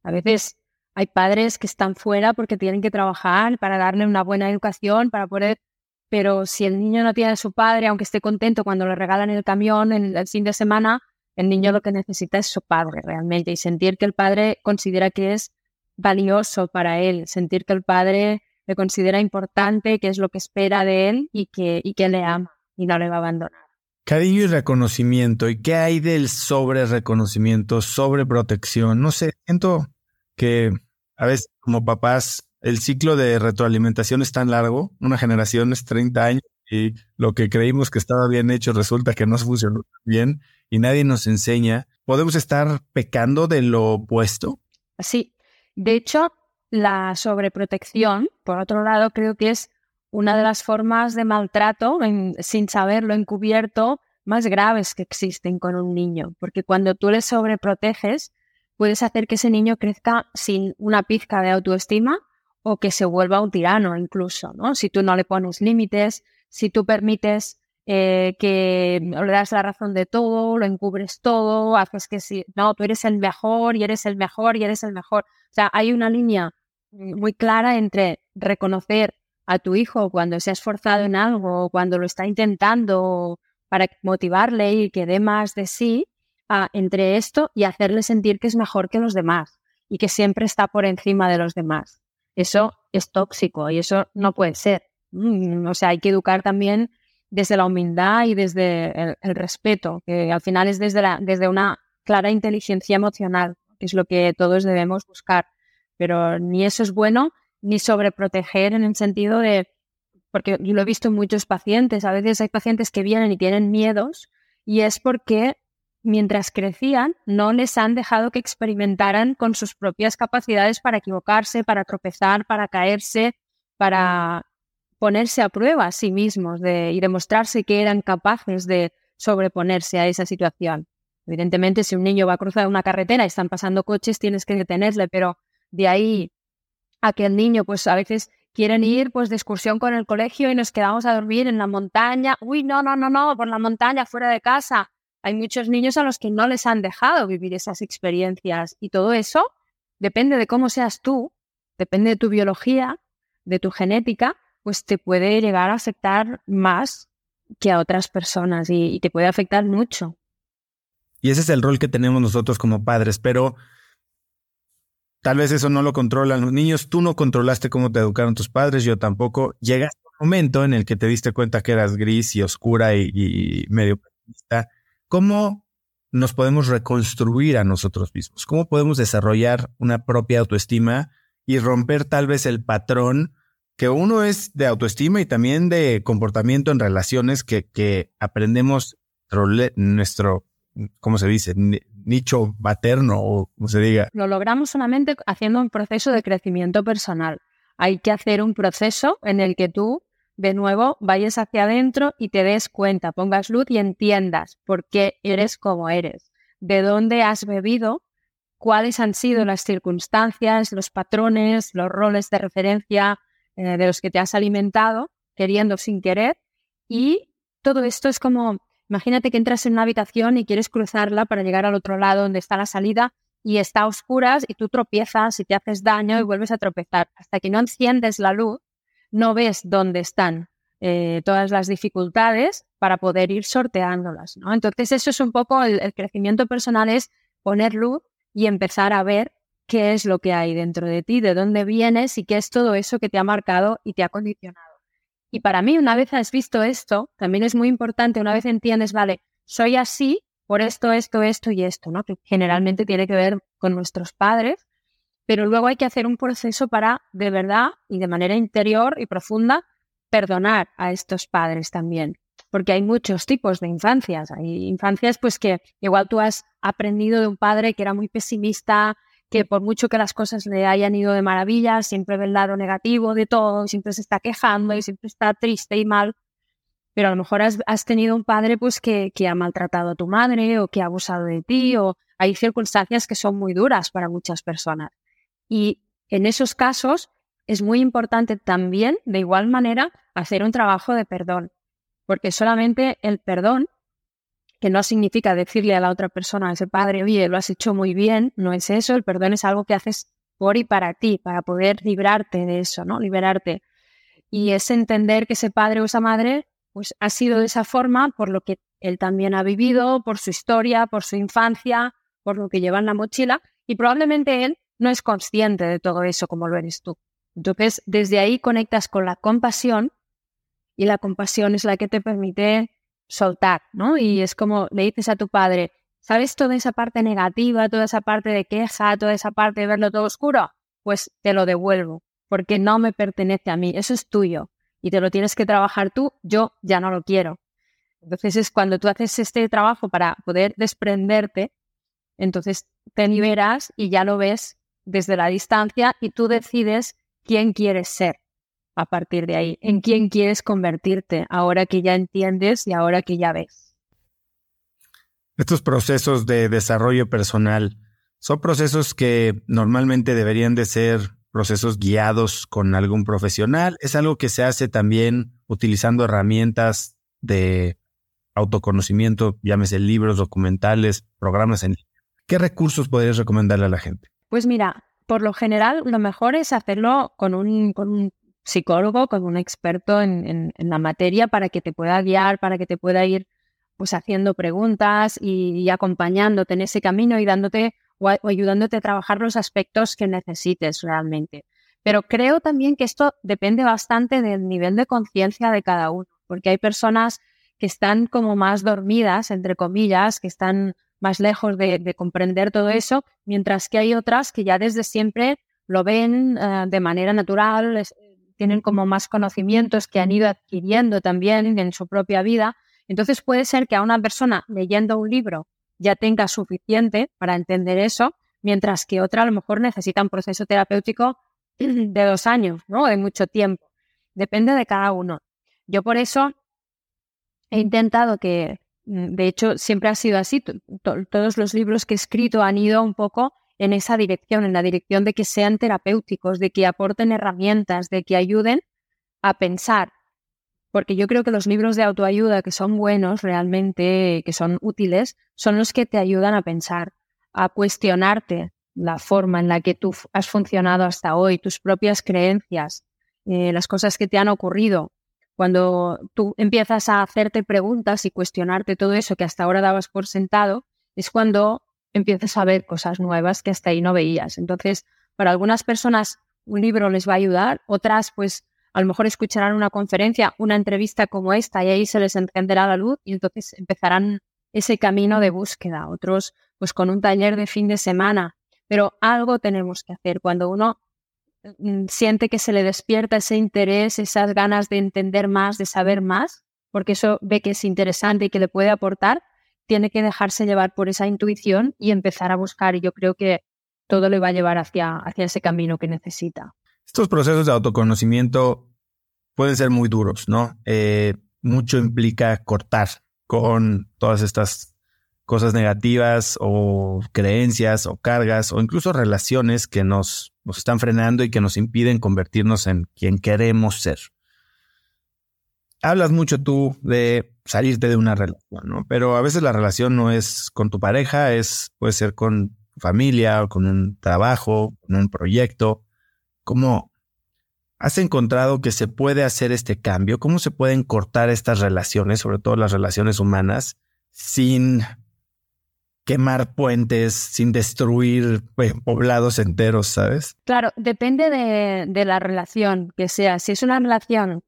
A veces hay padres que están fuera porque tienen que trabajar para darle una buena educación, para poder... Pero si el niño no tiene a su padre, aunque esté contento cuando le regalan el camión en el fin de semana, el niño lo que necesita es su padre realmente y sentir que el padre considera que es valioso para él, sentir que el padre le considera importante, qué es lo que espera de él y que, y que le ama y no le va a abandonar. Cariño y reconocimiento. ¿Y qué hay del sobre reconocimiento, sobre protección? No sé, siento que a veces como papás el ciclo de retroalimentación es tan largo, una generación es 30 años y lo que creímos que estaba bien hecho resulta que no funcionó bien y nadie nos enseña. ¿Podemos estar pecando de lo opuesto? Sí, de hecho, la sobreprotección, por otro lado, creo que es una de las formas de maltrato, sin saberlo encubierto, más graves que existen con un niño, porque cuando tú le sobreproteges, puedes hacer que ese niño crezca sin una pizca de autoestima o que se vuelva un tirano incluso, ¿no? Si tú no le pones límites, si tú permites eh, que le das la razón de todo, lo encubres todo, haces que si, no, tú eres el mejor y eres el mejor y eres el mejor. O sea, hay una línea muy clara entre reconocer a tu hijo cuando se ha esforzado en algo, cuando lo está intentando para motivarle y que dé más de sí, entre esto y hacerle sentir que es mejor que los demás y que siempre está por encima de los demás. Eso es tóxico y eso no puede ser. Mm, o sea, hay que educar también desde la humildad y desde el, respeto, que al final es desde, la, desde una clara inteligencia emocional, que es lo que todos debemos buscar pero ni eso es bueno, ni sobreproteger en el sentido de, porque yo lo he visto en muchos pacientes, a veces hay pacientes que vienen y tienen miedos y es porque mientras crecían no les han dejado que experimentaran con sus propias capacidades para equivocarse, para tropezar, para caerse, para ponerse a prueba a sí mismos de, y demostrarse que eran capaces de sobreponerse a esa situación. Evidentemente, si un niño va a cruzar una carretera y están pasando coches, tienes que detenerle, pero de ahí a que el niño, pues a veces quieren ir pues de excursión con el colegio y nos quedamos a dormir en la montaña. Uy, no, no, no, no, por la montaña, fuera de casa. Hay muchos niños a los que no les han dejado vivir esas experiencias y todo eso depende de cómo seas tú, depende de tu biología, de tu genética, pues te puede llegar a afectar más que a otras personas y, te puede afectar mucho. Y ese es el rol que tenemos nosotros como padres, pero tal vez eso no lo controlan los niños. Tú no controlaste cómo te educaron tus padres, yo tampoco. Llegaste un momento en el que te diste cuenta que eras gris y oscura y, y medio ¿Cómo nos podemos reconstruir a nosotros mismos? ¿Cómo podemos desarrollar una propia autoestima y romper tal vez el patrón que uno es de autoestima y también de comportamiento en relaciones que, que aprendemos nuestro, ¿cómo se dice? Nicho materno o como se diga. Lo logramos solamente haciendo un proceso de crecimiento personal. Hay que hacer un proceso en el que tú, de nuevo, vayas hacia adentro y te des cuenta, pongas luz y entiendas por qué eres como eres, de dónde has bebido, cuáles han sido las circunstancias, los patrones, los roles de referencia, eh, de los que te has alimentado, queriendo sin querer. Y todo esto es como, imagínate que entras en una habitación y quieres cruzarla para llegar al otro lado donde está la salida y está a oscuras y tú tropiezas y te haces daño y vuelves a tropezar. Hasta que no enciendes la luz, no ves dónde están eh, todas las dificultades para poder ir sorteándolas. ¿no? Entonces eso es un poco el crecimiento personal, es poner luz y empezar a ver qué es lo que hay dentro de ti, de dónde vienes y qué es todo eso que te ha marcado y te ha condicionado. Y para mí, una vez has visto esto, también es muy importante, una vez entiendes, vale, soy así por esto, esto, esto y esto, ¿no? Que generalmente tiene que ver con nuestros padres, pero luego hay que hacer un proceso para, de verdad y de manera interior y profunda, perdonar a estos padres también. Porque hay muchos tipos de infancias. Hay infancias, pues que igual tú has aprendido de un padre que era muy pesimista, que por mucho que las cosas le hayan ido de maravilla, siempre ve el lado negativo de todo, siempre se está quejando y siempre está triste y mal. Pero a lo mejor has, tenido un padre pues que, que, ha maltratado a tu madre o que ha abusado de ti o hay circunstancias que son muy duras para muchas personas. Y en esos casos es muy importante también, de igual manera, hacer un trabajo de perdón, porque solamente el perdón que no significa decirle a la otra persona, a ese padre, oye, lo has hecho muy bien, no es eso, el perdón es algo que haces por y para ti, para poder librarte de eso, ¿no? Liberarte. Y es entender que ese padre o esa madre, pues ha sido de esa forma por lo que él también ha vivido, por su historia, por su infancia, por lo que lleva en la mochila, y probablemente él no es consciente de todo eso como lo eres tú. Entonces, desde ahí conectas con la compasión y la compasión es la que te permite soltar, ¿no? Y es como le dices a tu padre, ¿sabes toda esa parte negativa, toda esa parte de queja, toda esa parte de verlo todo oscuro? Pues te lo devuelvo, porque no me pertenece a mí, eso es tuyo y te lo tienes que trabajar tú, yo ya no lo quiero. Entonces es cuando tú haces este trabajo para poder desprenderte, entonces te liberas y ya lo ves desde la distancia y tú decides quién quieres ser a partir de ahí, en quién quieres convertirte ahora que ya entiendes y ahora que ya ves. Estos procesos de desarrollo personal son procesos que normalmente deberían de ser procesos guiados con algún profesional. Es algo que se hace también utilizando herramientas de autoconocimiento, llámese libros, documentales, programas en ¿Qué recursos podrías recomendarle a la gente? Pues mira, por lo general lo mejor es hacerlo con un, con un psicólogo, con un experto en, la materia para que te pueda guiar, para que te pueda ir pues haciendo preguntas y, acompañándote en ese camino y dándote o, ayudándote a trabajar los aspectos que necesites realmente. Pero creo también que esto depende bastante del nivel de conciencia de cada uno, porque hay personas que están como más dormidas, entre comillas, que están más lejos de, comprender todo eso, mientras que hay otras que ya desde siempre lo ven eh, de manera natural, tienen como más conocimientos que han ido adquiriendo también en su propia vida. Entonces puede ser que a una persona leyendo un libro ya tenga suficiente para entender eso, mientras que otra a lo mejor necesita un proceso terapéutico de dos años, ¿no? De mucho tiempo. Depende de cada uno. Yo por eso he intentado que, mm, de hecho, siempre ha sido así. Todos los libros que he escrito han ido un poco en esa dirección, en la dirección de que sean terapéuticos, de que aporten herramientas, de que ayuden a pensar. Porque yo creo que los libros de autoayuda que son buenos realmente, que son útiles, son los que te ayudan a pensar, a cuestionarte la forma en la que tú has funcionado hasta hoy, tus propias creencias, eh, las cosas que te han ocurrido, cuando tú empiezas a hacerte preguntas y cuestionarte todo eso que hasta ahora dabas por sentado, es cuando empiezas a ver cosas nuevas que hasta ahí no veías. Entonces, para algunas personas un libro les va a ayudar, otras pues a lo mejor escucharán una conferencia, una entrevista como esta y ahí se les encenderá la luz y entonces empezarán ese camino de búsqueda. Otros pues con un taller de fin de semana. Pero algo tenemos que hacer. Cuando uno mm, siente que se le despierta ese interés, esas ganas de entender más, de saber más, porque eso ve que es interesante y que le puede aportar, tiene que dejarse llevar por esa intuición y empezar a buscar. Y yo creo que todo le va a llevar hacia, hacia ese camino que necesita. Estos procesos de autoconocimiento pueden ser muy duros, ¿no? Eh, mucho implica cortar con todas estas cosas negativas o creencias o cargas o incluso relaciones que nos, nos están frenando y que nos impiden convertirnos en quien queremos ser. Hablas mucho tú de salirte de una relación, ¿no? Pero a veces la relación no es con tu pareja, es puede ser con familia o con un trabajo, con un proyecto. ¿Cómo has encontrado que se puede hacer este cambio? ¿Cómo se pueden cortar estas relaciones, sobre todo las relaciones humanas, sin quemar puentes, sin destruir pues, poblados enteros, ¿sabes? Claro, depende de, la relación que sea. Si es una relación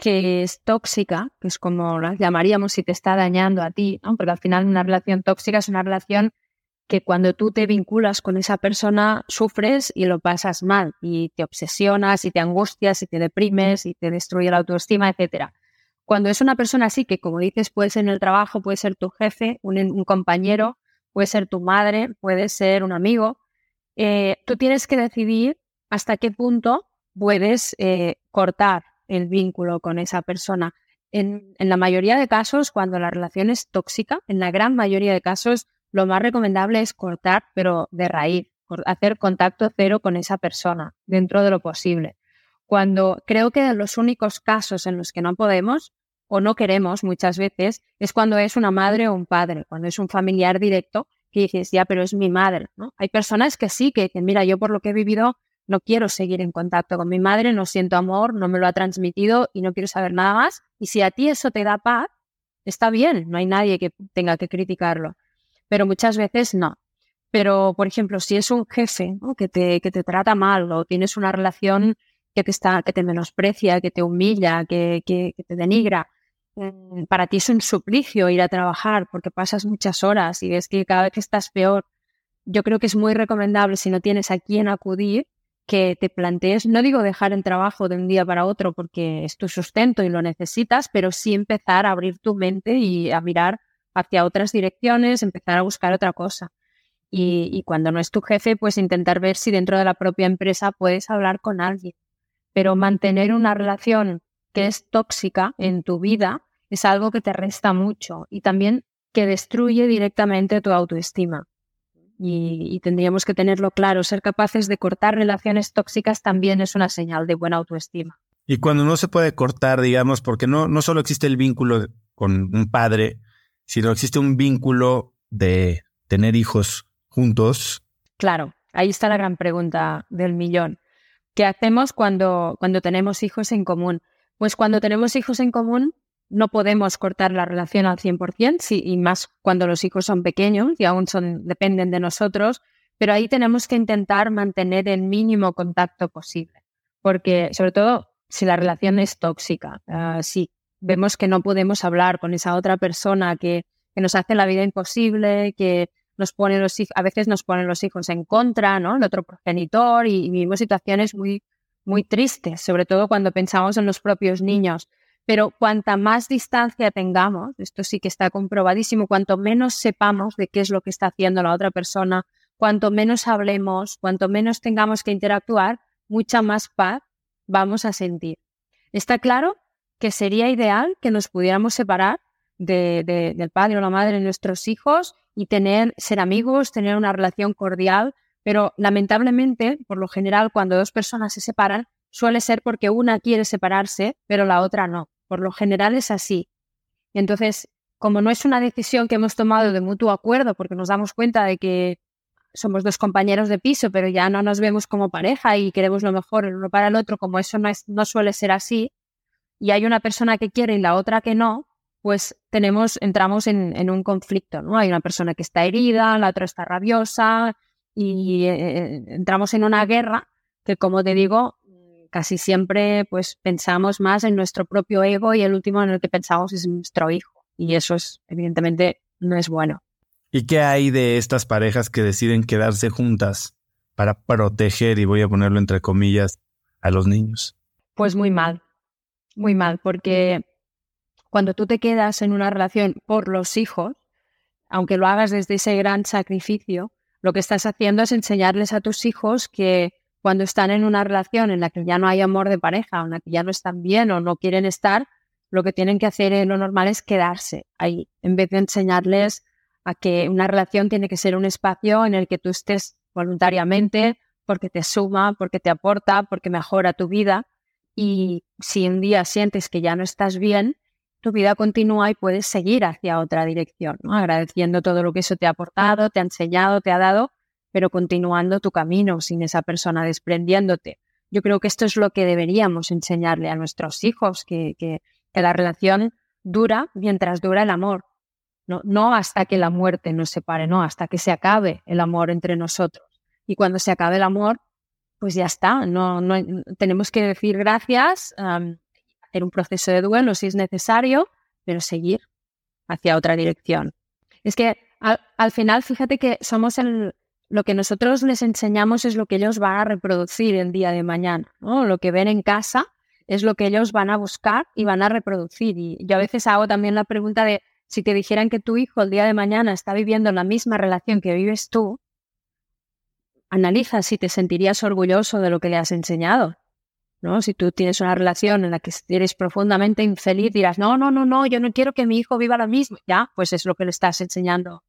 que es tóxica, que es como la llamaríamos si te está dañando a ti, ¿no? porque al final una relación tóxica es una relación que cuando tú te vinculas con esa persona sufres y lo pasas mal y te obsesionas y te angustias y te deprimes y te destruye la autoestima, etcétera. Cuando es una persona así, que como dices, puede ser en el trabajo, puede ser tu jefe, un, compañero, puede ser tu madre, puede ser un amigo, eh, tú tienes que decidir hasta qué punto puedes eh, cortar el vínculo con esa persona. En, la mayoría de casos, cuando la relación es tóxica, en la gran mayoría de casos, lo más recomendable es cortar, pero de raíz, hacer contacto cero con esa persona dentro de lo posible. Cuando creo que los únicos casos en los que no podemos o no queremos muchas veces es cuando es una madre o un padre, cuando es un familiar directo que dices, ya, pero es mi madre. ¿no? Hay personas que sí, que dicen, mira, yo por lo que he vivido no quiero seguir en contacto con mi madre, no siento amor, no me lo ha transmitido y no quiero saber nada más. Y si a ti eso te da paz, está bien, no hay nadie que tenga que criticarlo. Pero muchas veces no. Pero, por ejemplo, si es un jefe que, te, que te trata mal o tienes una relación que te, está, que te menosprecia, que te humilla, que, que te denigra, Mm, para ti es un suplicio ir a trabajar porque pasas muchas horas y ves que cada vez que estás peor, yo creo que es muy recomendable si no tienes a quién acudir que te plantees, no digo dejar el trabajo de un día para otro porque es tu sustento y lo necesitas, pero sí empezar a abrir tu mente y a mirar hacia otras direcciones, empezar a buscar otra cosa. Y, y cuando no es tu jefe, pues intentar ver si dentro de la propia empresa puedes hablar con alguien. Pero mantener una relación que es tóxica en tu vida es algo que te resta mucho y también que destruye directamente tu autoestima. Y, tendríamos que tenerlo claro, ser capaces de cortar relaciones tóxicas también es una señal de buena autoestima. Y cuando no se puede cortar, digamos, porque no, no solo existe el vínculo con un padre, sino existe un vínculo de tener hijos juntos. Claro, ahí está la gran pregunta del millón. ¿Qué hacemos cuando, cuando tenemos hijos en común? Pues cuando tenemos hijos en común, no podemos cortar la relación al 100%, sí, y más cuando los hijos son pequeños y aún son, dependen de nosotros, pero ahí tenemos que intentar mantener el mínimo contacto posible, porque sobre todo si la relación es tóxica, ah, si vemos que no podemos hablar con esa otra persona que, que nos hace la vida imposible, que nos pone los a veces nos ponen los hijos en contra, ¿no? El otro progenitor y, y vivimos situaciones muy muy triste, sobre todo cuando pensamos en los propios niños. Pero cuanta más distancia tengamos, esto sí que está comprobadísimo, cuanto menos sepamos de qué es lo que está haciendo la otra persona, cuanto menos hablemos, cuanto menos tengamos que interactuar, mucha más paz vamos a sentir. Está claro que sería ideal que nos pudiéramos separar del padre o la madre de nuestros hijos y tener, ser amigos, tener una relación cordial, pero lamentablemente, por lo general, cuando dos personas se separan, suele ser porque una quiere separarse, pero la otra no. Por lo general es así. Entonces, como no es una decisión que hemos tomado de mutuo acuerdo, porque nos damos cuenta de que somos dos compañeros de piso, pero ya no nos vemos como pareja y queremos lo mejor el uno para el otro, como eso no, es, no suele ser así, y hay una persona que quiere y la otra que no, pues tenemos, entramos en, en un conflicto, ¿no? Hay una persona que está herida, la otra está rabiosa y eh, eh, entramos en una guerra que, como te digo, casi siempre pues pensamos más en nuestro propio ego y el último en el que pensamos es nuestro hijo. Y eso es, evidentemente, no es bueno. ¿Y qué hay de estas parejas que deciden quedarse juntas para proteger, y voy a ponerlo entre comillas, a los niños? Pues muy mal, muy mal, porque cuando tú te quedas en una relación por los hijos, aunque lo hagas desde ese gran sacrificio, lo que estás haciendo es enseñarles a tus hijos que cuando están en una relación en la que ya no hay amor de pareja, en la que ya no están bien o no quieren estar, lo que tienen que hacer en lo normal es quedarse ahí, en vez de enseñarles a que una relación tiene que ser un espacio en el que tú estés voluntariamente, porque te suma, porque te aporta, porque mejora tu vida. Y si un día sientes que ya no estás bien, tu vida continúa y puedes seguir hacia otra dirección, agradeciendo todo lo que eso te ha aportado, te ha enseñado, te ha dado, pero continuando tu camino sin esa persona, desprendiéndote. Yo creo que esto es lo que deberíamos enseñarle a nuestros hijos, que, que, la relación dura mientras dura el amor, no, no hasta que la muerte nos separe, no, hasta que se acabe el amor entre nosotros. Y cuando se acabe el amor, pues ya está, no, no tenemos que decir gracias, hacer un proceso de duelo si es necesario, pero seguir hacia otra dirección. Es que al, final, fíjate que somos el, lo que nosotros les enseñamos es lo que ellos van a reproducir el día de mañana, ¿no? Lo que ven en casa es lo que ellos van a buscar y van a reproducir. Y yo a veces hago también la pregunta de si te dijeran que tu hijo el día de mañana está viviendo la misma relación que vives tú, analiza si te sentirías orgulloso de lo que le has enseñado. ¿no? Si tú tienes una relación en la que eres profundamente infeliz, dirás, no, no, no, no, yo no quiero que mi hijo viva lo mismo. Ya, pues es lo que le estás enseñando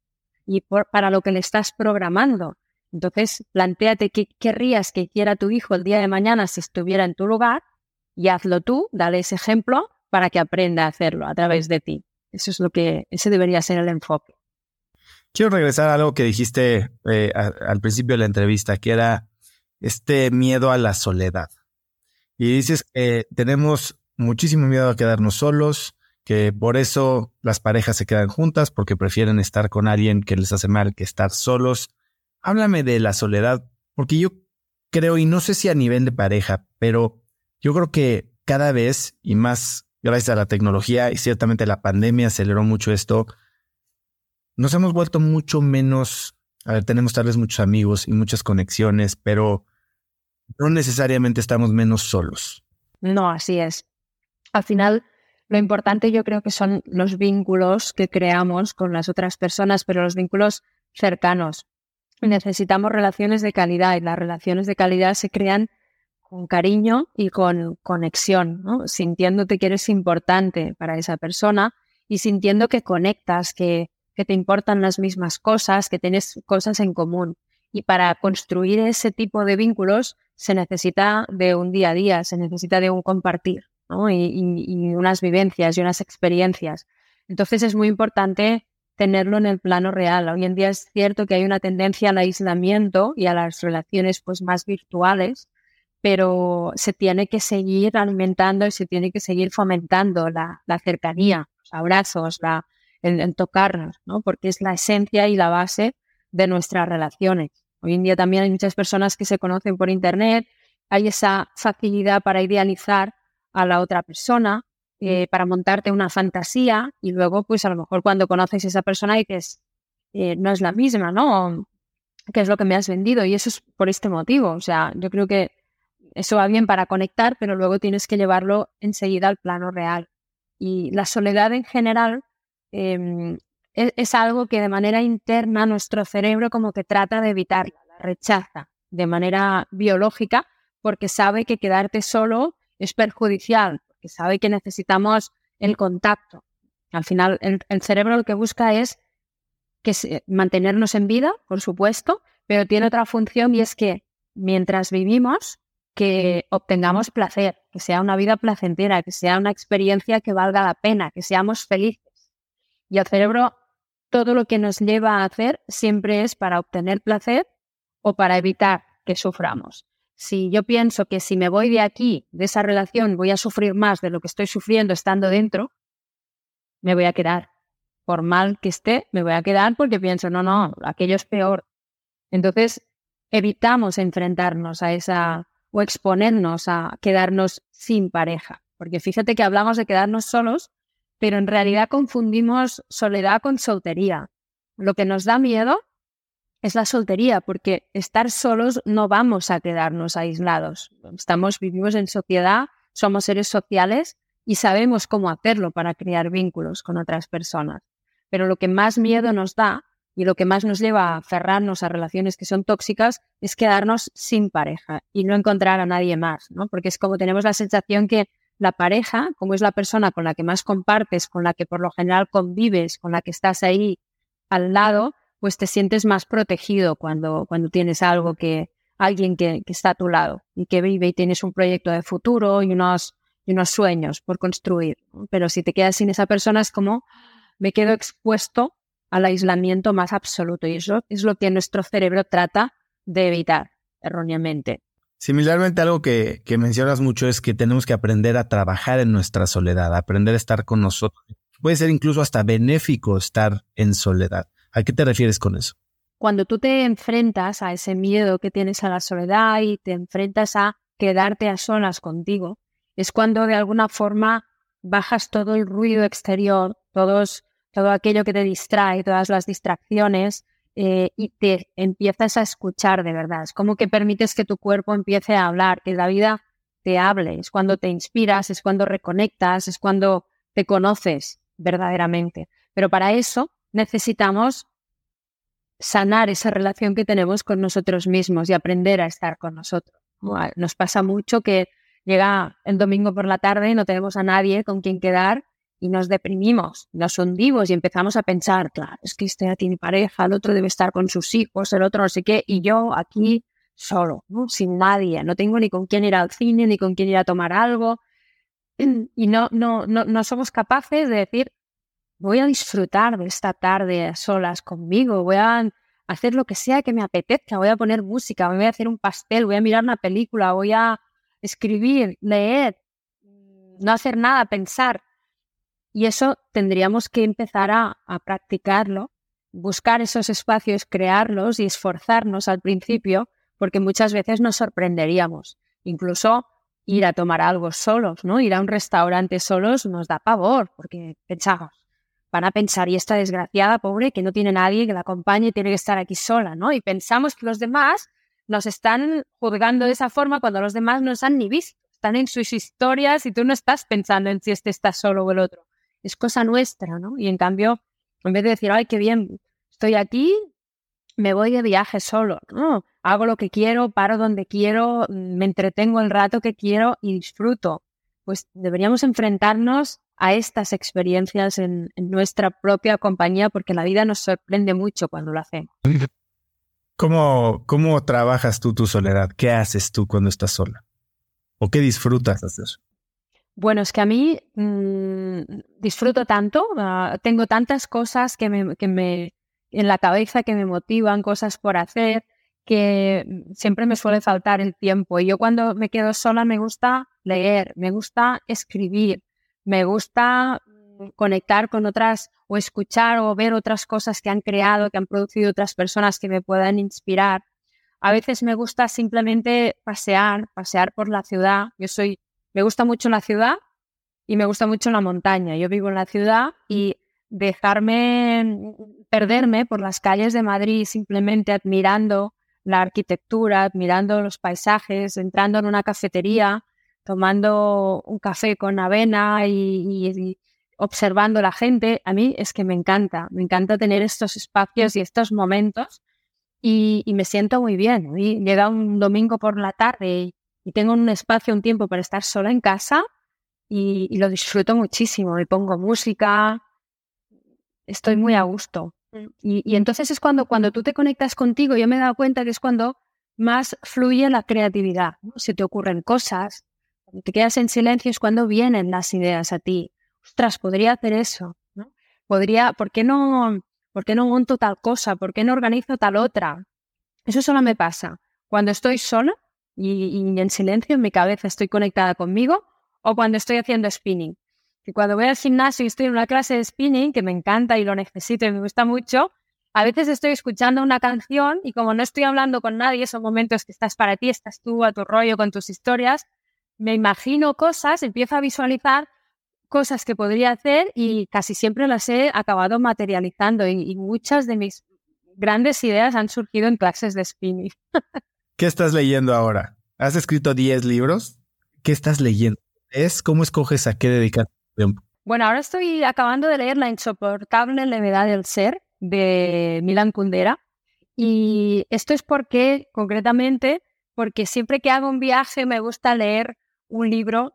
y para lo que le estás programando. Entonces, planteate qué querrías que hiciera tu hijo el día de mañana si estuviera en tu lugar y hazlo tú, dale ese ejemplo para que aprenda a hacerlo a través de ti. Eso es lo que, ese debería ser el enfoque. Quiero regresar a algo que dijiste eh, al principio de la entrevista, que era este miedo a la soledad. Y dices que tenemos muchísimo miedo a quedarnos solos, que por eso las parejas se quedan juntas, porque prefieren estar con alguien que les hace mal que estar solos. Háblame de la soledad, porque yo creo, y no sé si a nivel de pareja, pero yo creo que cada vez, y más gracias a la tecnología, y ciertamente la pandemia aceleró mucho esto, nos hemos vuelto mucho menos, a ver, tenemos tal vez muchos amigos y muchas conexiones, pero no necesariamente estamos menos solos. No, así es. Al final, lo importante yo creo que son los vínculos que creamos con las otras personas, pero los vínculos cercanos. Necesitamos relaciones de calidad y las relaciones de calidad se crean con cariño y con conexión, ¿no? sintiéndote que eres importante para esa persona y sintiendo que conectas, que, que te importan las mismas cosas, que tienes cosas en común. Y para construir ese tipo de vínculos se necesita de un día a día, se necesita de un compartir y, unas vivencias y unas experiencias. Entonces es muy importante tenerlo en el plano real. Hoy en día es cierto que hay una tendencia al aislamiento y a las relaciones pues, más virtuales, pero se tiene que seguir alimentando y se tiene que seguir fomentando la, cercanía, los abrazos, la, el, tocarnos, ¿no? porque es la esencia y la base de nuestras relaciones. Hoy en día también hay muchas personas que se conocen por Internet, hay esa facilidad para idealizar a la otra persona, eh, para montarte una fantasía y luego, pues a lo mejor cuando conoces a esa persona y que es, eh, no es la misma, ¿no? ¿Qué es lo que me has vendido? Y eso es por este motivo. O sea, yo creo que eso va bien para conectar, pero luego tienes que llevarlo enseguida al plano real. Y la soledad en general em, es, es, algo que de manera interna nuestro cerebro como que trata de evitarla, la rechaza de manera biológica porque sabe que quedarte solo es perjudicial, porque sabe que necesitamos el contacto. Al final, el, cerebro lo que busca es que mantenernos en vida, por supuesto, pero tiene otra función y es que mientras vivimos, que obtengamos placer, que sea una vida placentera, que sea una experiencia que valga la pena, que seamos felices. Y el cerebro todo lo que nos lleva a hacer siempre es para obtener placer o para evitar que suframos. Si yo pienso que si me voy de aquí, de esa relación, voy a sufrir más de lo que estoy sufriendo estando dentro, me voy a quedar. Por mal que esté, me voy a quedar porque pienso, no, no, aquello es peor. Entonces, evitamos enfrentarnos a esa o exponernos a quedarnos sin pareja. Porque fíjate que hablamos de quedarnos solos, pero en realidad confundimos soledad con soltería. Lo que nos da miedo es la soltería, porque estar solos no vamos a quedarnos aislados. Estamos, vivimos en sociedad, somos seres sociales y sabemos cómo hacerlo para crear vínculos con otras personas. Pero lo que más miedo nos da y lo que más nos lleva a aferrarnos a relaciones que son tóxicas es quedarnos sin pareja y no encontrar a nadie más, ¿no? Porque es como tenemos la sensación que la pareja, como es la persona con la que más compartes, con la que por lo general convives, con la que estás ahí al lado, pues te sientes más protegido cuando, cuando tienes algo que, alguien que, está a tu lado y que vive y tienes un proyecto de futuro y unos, y unos sueños por construir. Pero si te quedas sin esa persona es como me quedo expuesto al aislamiento más absoluto y eso es lo que nuestro cerebro trata de evitar erróneamente. Similarmente, algo que, que, mencionas mucho es que tenemos que aprender a trabajar en nuestra soledad, aprender a estar con nosotros. Puede ser incluso hasta benéfico estar en soledad. ¿A qué te refieres con eso? Cuando tú te enfrentas a ese miedo que tienes a la soledad y te enfrentas a quedarte a solas contigo, es cuando de alguna forma bajas todo el ruido exterior, todos todo aquello que te distrae, todas las distracciones, eh, y te empiezas a escuchar de verdad. Es como que permites que tu cuerpo empiece a hablar, que la vida te hable. Es cuando te inspiras, es cuando reconectas, es cuando te conoces verdaderamente. Pero para eso necesitamos sanar esa relación que tenemos con nosotros mismos y aprender a estar con nosotros. Nos pasa mucho que llega el domingo por la tarde y no tenemos a nadie con quien quedar y nos deprimimos, nos hundimos y empezamos a pensar, claro, es que este ya tiene pareja, el otro debe estar con sus hijos, el otro no sé qué, y yo aquí solo, sin nadie, no tengo ni con quién ir al cine, ni con quién ir a tomar algo, y no, no, no, no somos capaces de decir, voy a disfrutar de esta tarde a solas conmigo, voy a hacer lo que sea que me apetezca, voy a poner música, voy a hacer un pastel, voy a mirar una película, voy a escribir, leer, no hacer nada, pensar. Y eso tendríamos que empezar a, practicarlo, buscar esos espacios, crearlos y esforzarnos al principio, porque muchas veces nos sorprenderíamos. Incluso ir a tomar algo solos, ¿no? Ir a un restaurante solos nos da pavor, porque pensamos, van a pensar, y esta desgraciada, pobre, que no tiene nadie que la acompañe tiene que estar aquí sola, ¿no? Y pensamos que los demás nos están juzgando de esa forma cuando los demás no han ni visto, están en sus historias y tú no estás pensando en si este está solo o el otro es cosa nuestra, ¿no? Y en cambio, en vez de decir, ay, qué bien, estoy aquí, me voy de viaje solo, ¿no? Hago lo que quiero, paro donde quiero, me entretengo el rato que quiero y disfruto. Pues deberíamos enfrentarnos a estas experiencias en, nuestra propia compañía porque la vida nos sorprende mucho cuando lo hacemos. ¿Cómo, ¿Cómo trabajas tú tu soledad? ¿Qué haces tú cuando estás sola? ¿O qué disfrutas hacer? Bueno, es que a mí mm, disfruto tanto, ah, tengo tantas cosas que me, que me, en la cabeza que me motivan, cosas por hacer, que siempre me suele faltar el tiempo. Y yo cuando me quedo sola me gusta leer, me gusta escribir, me gusta mm, conectar con otras o escuchar o ver otras cosas que han creado, que han producido otras personas que me puedan inspirar. A veces me gusta simplemente pasear, pasear por la ciudad. Yo soy me gusta mucho la ciudad y me gusta mucho la montaña. Yo vivo en la ciudad y dejarme perderme por las calles de Madrid simplemente admirando la arquitectura, admirando los paisajes, entrando en una cafetería, tomando un café con avena y, observando la gente, a mí es que me encanta, me encanta tener estos espacios y estos momentos y, me siento muy bien. llega un domingo por la tarde y tengo un espacio, un tiempo para estar sola en casa y, lo disfruto muchísimo. Me pongo música, estoy muy a gusto. Mm. Y, entonces es cuando, cuando tú te conectas contigo, yo me he dado cuenta que es cuando más fluye la creatividad. Se te ocurren cosas, te quedas en silencio es cuando vienen las ideas a ti. Ostras, podría hacer eso. ¿no? Podría, ¿por qué no, ¿Por qué no monto tal cosa? ¿Por qué no organizo tal otra? Eso solo me pasa cuando estoy sola y, en silencio en mi cabeza estoy conectada conmigo o cuando estoy haciendo spinning. Que cuando voy al gimnasio y estoy en una clase de spinning, que me encanta y lo necesito y me gusta mucho, a veces estoy escuchando una canción y como no estoy hablando con nadie, son momentos que estás para ti, estás tú a tu rollo con tus historias, me imagino cosas, empiezo a visualizar cosas que podría hacer y casi siempre las he acabado materializando y, muchas de mis grandes ideas han surgido en clases de spinning. ¿Qué estás leyendo ahora? ¿Has escrito 10 libros? ¿Qué estás leyendo? ¿Es cómo escoges a qué dedicar tiempo? Bueno, ahora estoy acabando de leer La insoportable levedad del ser de Milan Kundera. Y esto es porque, concretamente, porque siempre que hago un viaje me gusta leer un libro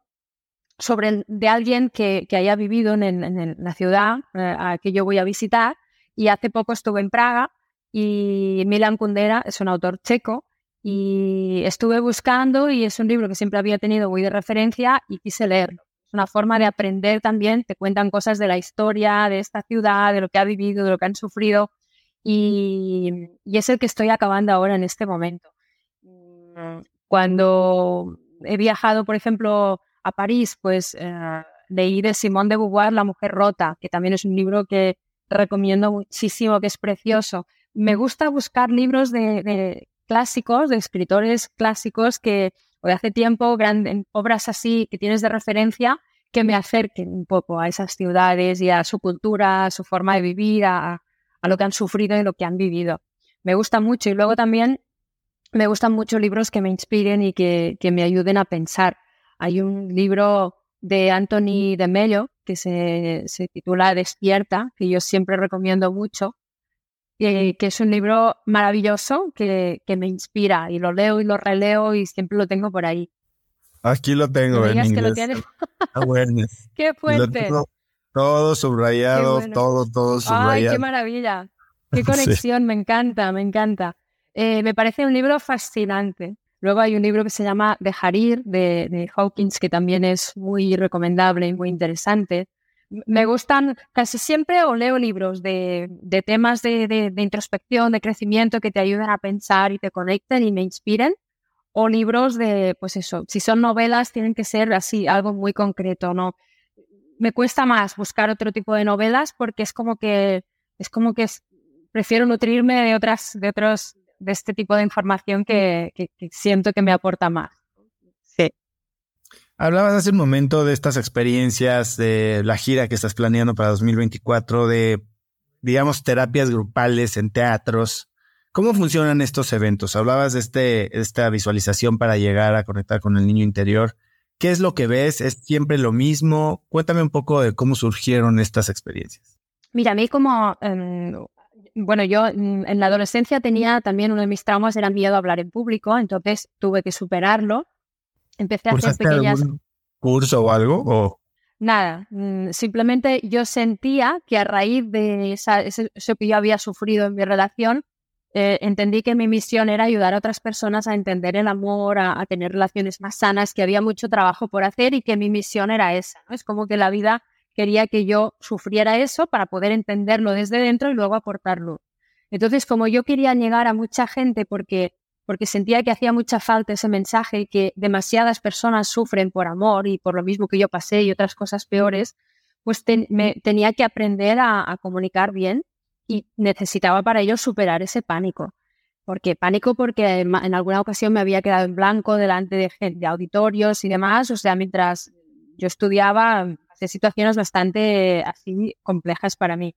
sobre de alguien que, haya vivido en, la ciudad eh, a que yo voy a visitar. Y hace poco estuve en Praga y Milan Kundera es un autor checo y estuve buscando y es un libro que siempre había tenido muy de referencia y quise leerlo. Es una forma de aprender también, te cuentan cosas de la historia de esta ciudad, de lo que ha vivido, de lo que han sufrido y, es el que estoy acabando ahora en este momento. Cuando he viajado, por ejemplo, a París, pues eh, leí de Simone de Beauvoir La mujer rota, que también es un libro que recomiendo muchísimo, que es precioso. Me gusta buscar libros de clásicos, de escritores clásicos que de hace tiempo, obras así que tienes de referencia que me acerquen un poco a esas ciudades y a su cultura, a su forma de vivir, a, lo que han sufrido y lo que han vivido. Me gusta mucho y luego también me gustan mucho libros que me inspiren y que, me ayuden a pensar. Hay un libro de Anthony de Mello que se, se titula Despierta, que yo siempre recomiendo mucho, que, es un libro maravilloso que, me inspira y lo leo y lo releo y siempre lo tengo por ahí. Aquí lo tengo en inglés. Qué fuerte. todo subrayado, todo, todo subrayado. Ay, qué maravilla. Qué conexión, me encanta, me encanta. Eh, me parece un libro fascinante. Luego hay un libro que se llama De Harir, de, de Hawkins, que también es muy recomendable y muy interesante me gustan casi siempre o leo libros de, temas de, introspección, de crecimiento que te ayuden a pensar y te conecten y me inspiren. O libros de, pues eso, si son novelas tienen que ser así, algo muy concreto, ¿no? Me cuesta más buscar otro tipo de novelas porque es como que, es como que prefiero nutrirme de otras, de otros, de este tipo de información que siento que me aporta más. Hablabas hace un momento de estas experiencias, de la gira que estás planeando para 2024, de, digamos, terapias grupales en teatros. ¿Cómo funcionan estos eventos? Hablabas de este, esta visualización para llegar a conectar con el niño interior. ¿Qué es lo que ves? ¿Es siempre lo mismo? Cuéntame un poco de cómo surgieron estas experiencias. Mira, a mí como, em, bueno, yo en la adolescencia tenía también uno de mis traumas era miedo a hablar en público, entonces tuve que superarlo Empecé a hacer pequeñas... curso o algo? O... Nada, mm, simplemente yo sentía que a raíz de esa, eso que yo había sufrido en mi relación, eh, entendí que mi misión era ayudar a otras personas a entender el amor, a, tener relaciones más sanas, que había mucho trabajo por hacer y que mi misión era esa. Es como que la vida quería que yo sufriera eso para poder entenderlo desde dentro y luego aportarlo. Entonces, como yo quería llegar a mucha gente porque porque sentía que hacía mucha falta ese mensaje y que demasiadas personas sufren por amor y por lo mismo que yo pasé y otras cosas peores, pues tenía que aprender a, comunicar bien y necesitaba para ello superar ese pánico. Porque pánico porque en, alguna ocasión me había quedado en blanco delante de, de auditorios y demás, o sea, mientras yo estudiaba, hacía situaciones bastante así complejas para mí.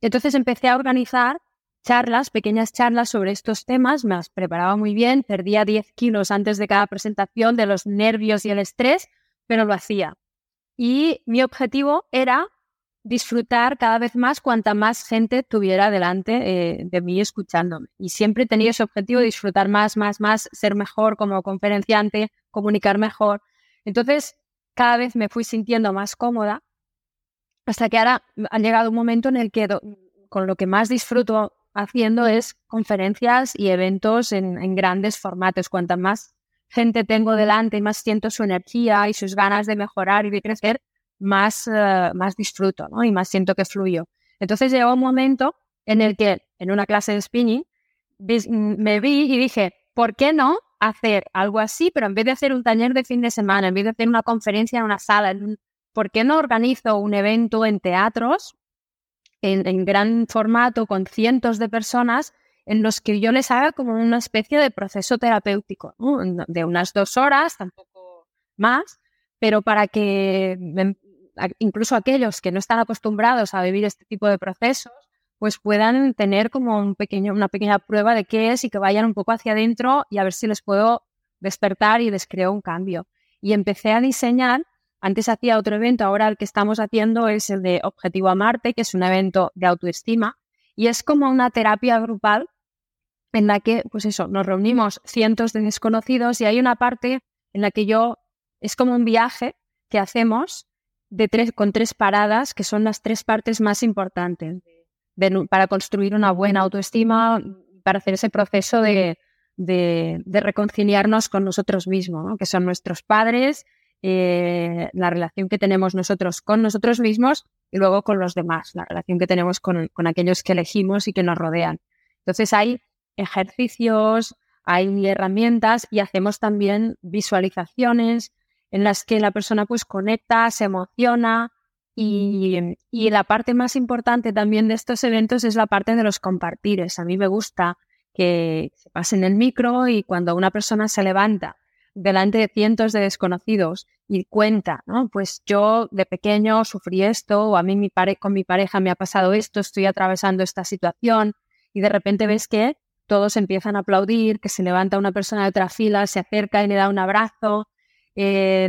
Entonces empecé a organizar charlas, pequeñas charlas sobre estos temas, me las preparaba muy bien, perdía 10 kilos antes de cada presentación de los nervios y el estrés, pero lo hacía. Y mi objetivo era disfrutar cada vez más cuanta más gente tuviera delante eh, de mí escuchándome. Y siempre tenía ese objetivo, disfrutar más, más, más, ser mejor como conferenciante, comunicar mejor. Entonces, cada vez me fui sintiendo más cómoda hasta que ahora ha llegado un momento en el que con lo que más disfruto haciendo es conferencias y eventos en, grandes formatos. Cuanta más gente tengo delante y más siento su energía y sus ganas de mejorar y de crecer, más, eh, más disfruto ¿no? y más siento que fluyo. Entonces llegó un momento en el que en una clase de spinning me vi y dije, ¿por qué no hacer algo así, pero en vez de hacer un taller de fin de semana, en vez de hacer una conferencia en una sala, ¿por qué no organizo un evento en teatros en, gran formato con cientos de personas en los que yo les haga como una especie de proceso terapéutico, de unas dos horas, tampoco más, pero para que incluso aquellos que no están acostumbrados a vivir este tipo de procesos, pues puedan tener como un pequeño, una pequeña prueba de qué es y que vayan un poco hacia adentro y a ver si les puedo despertar y les creo un cambio. Y empecé a diseñar antes hacía otro evento, ahora el que estamos haciendo es el de Objetivo a Marte, que es un evento de autoestima y es como una terapia grupal en la que, pues eso, nos reunimos cientos de desconocidos y hay una parte en la que yo, es como un viaje que hacemos de tres, con tres paradas, que son las tres partes más importantes para construir una buena autoestima, para hacer ese proceso de, reconciliarnos con nosotros mismos, que son nuestros padres eh, la relación que tenemos nosotros con nosotros mismos y luego con los demás, la relación que tenemos con, aquellos que elegimos y que nos rodean. Entonces hay ejercicios, hay herramientas y hacemos también visualizaciones en las que la persona pues conecta, se emociona y, y, la parte más importante también de estos eventos es la parte de los compartires. A mí me gusta que se pasen el micro y cuando una persona se levanta delante de cientos de desconocidos y cuenta, ¿no? Pues yo de pequeño sufrí esto, o a mí mi con mi pareja me ha pasado esto, estoy atravesando esta situación, y de repente ves que todos empiezan a aplaudir, que se levanta una persona de otra fila, se acerca y le da un abrazo, eh,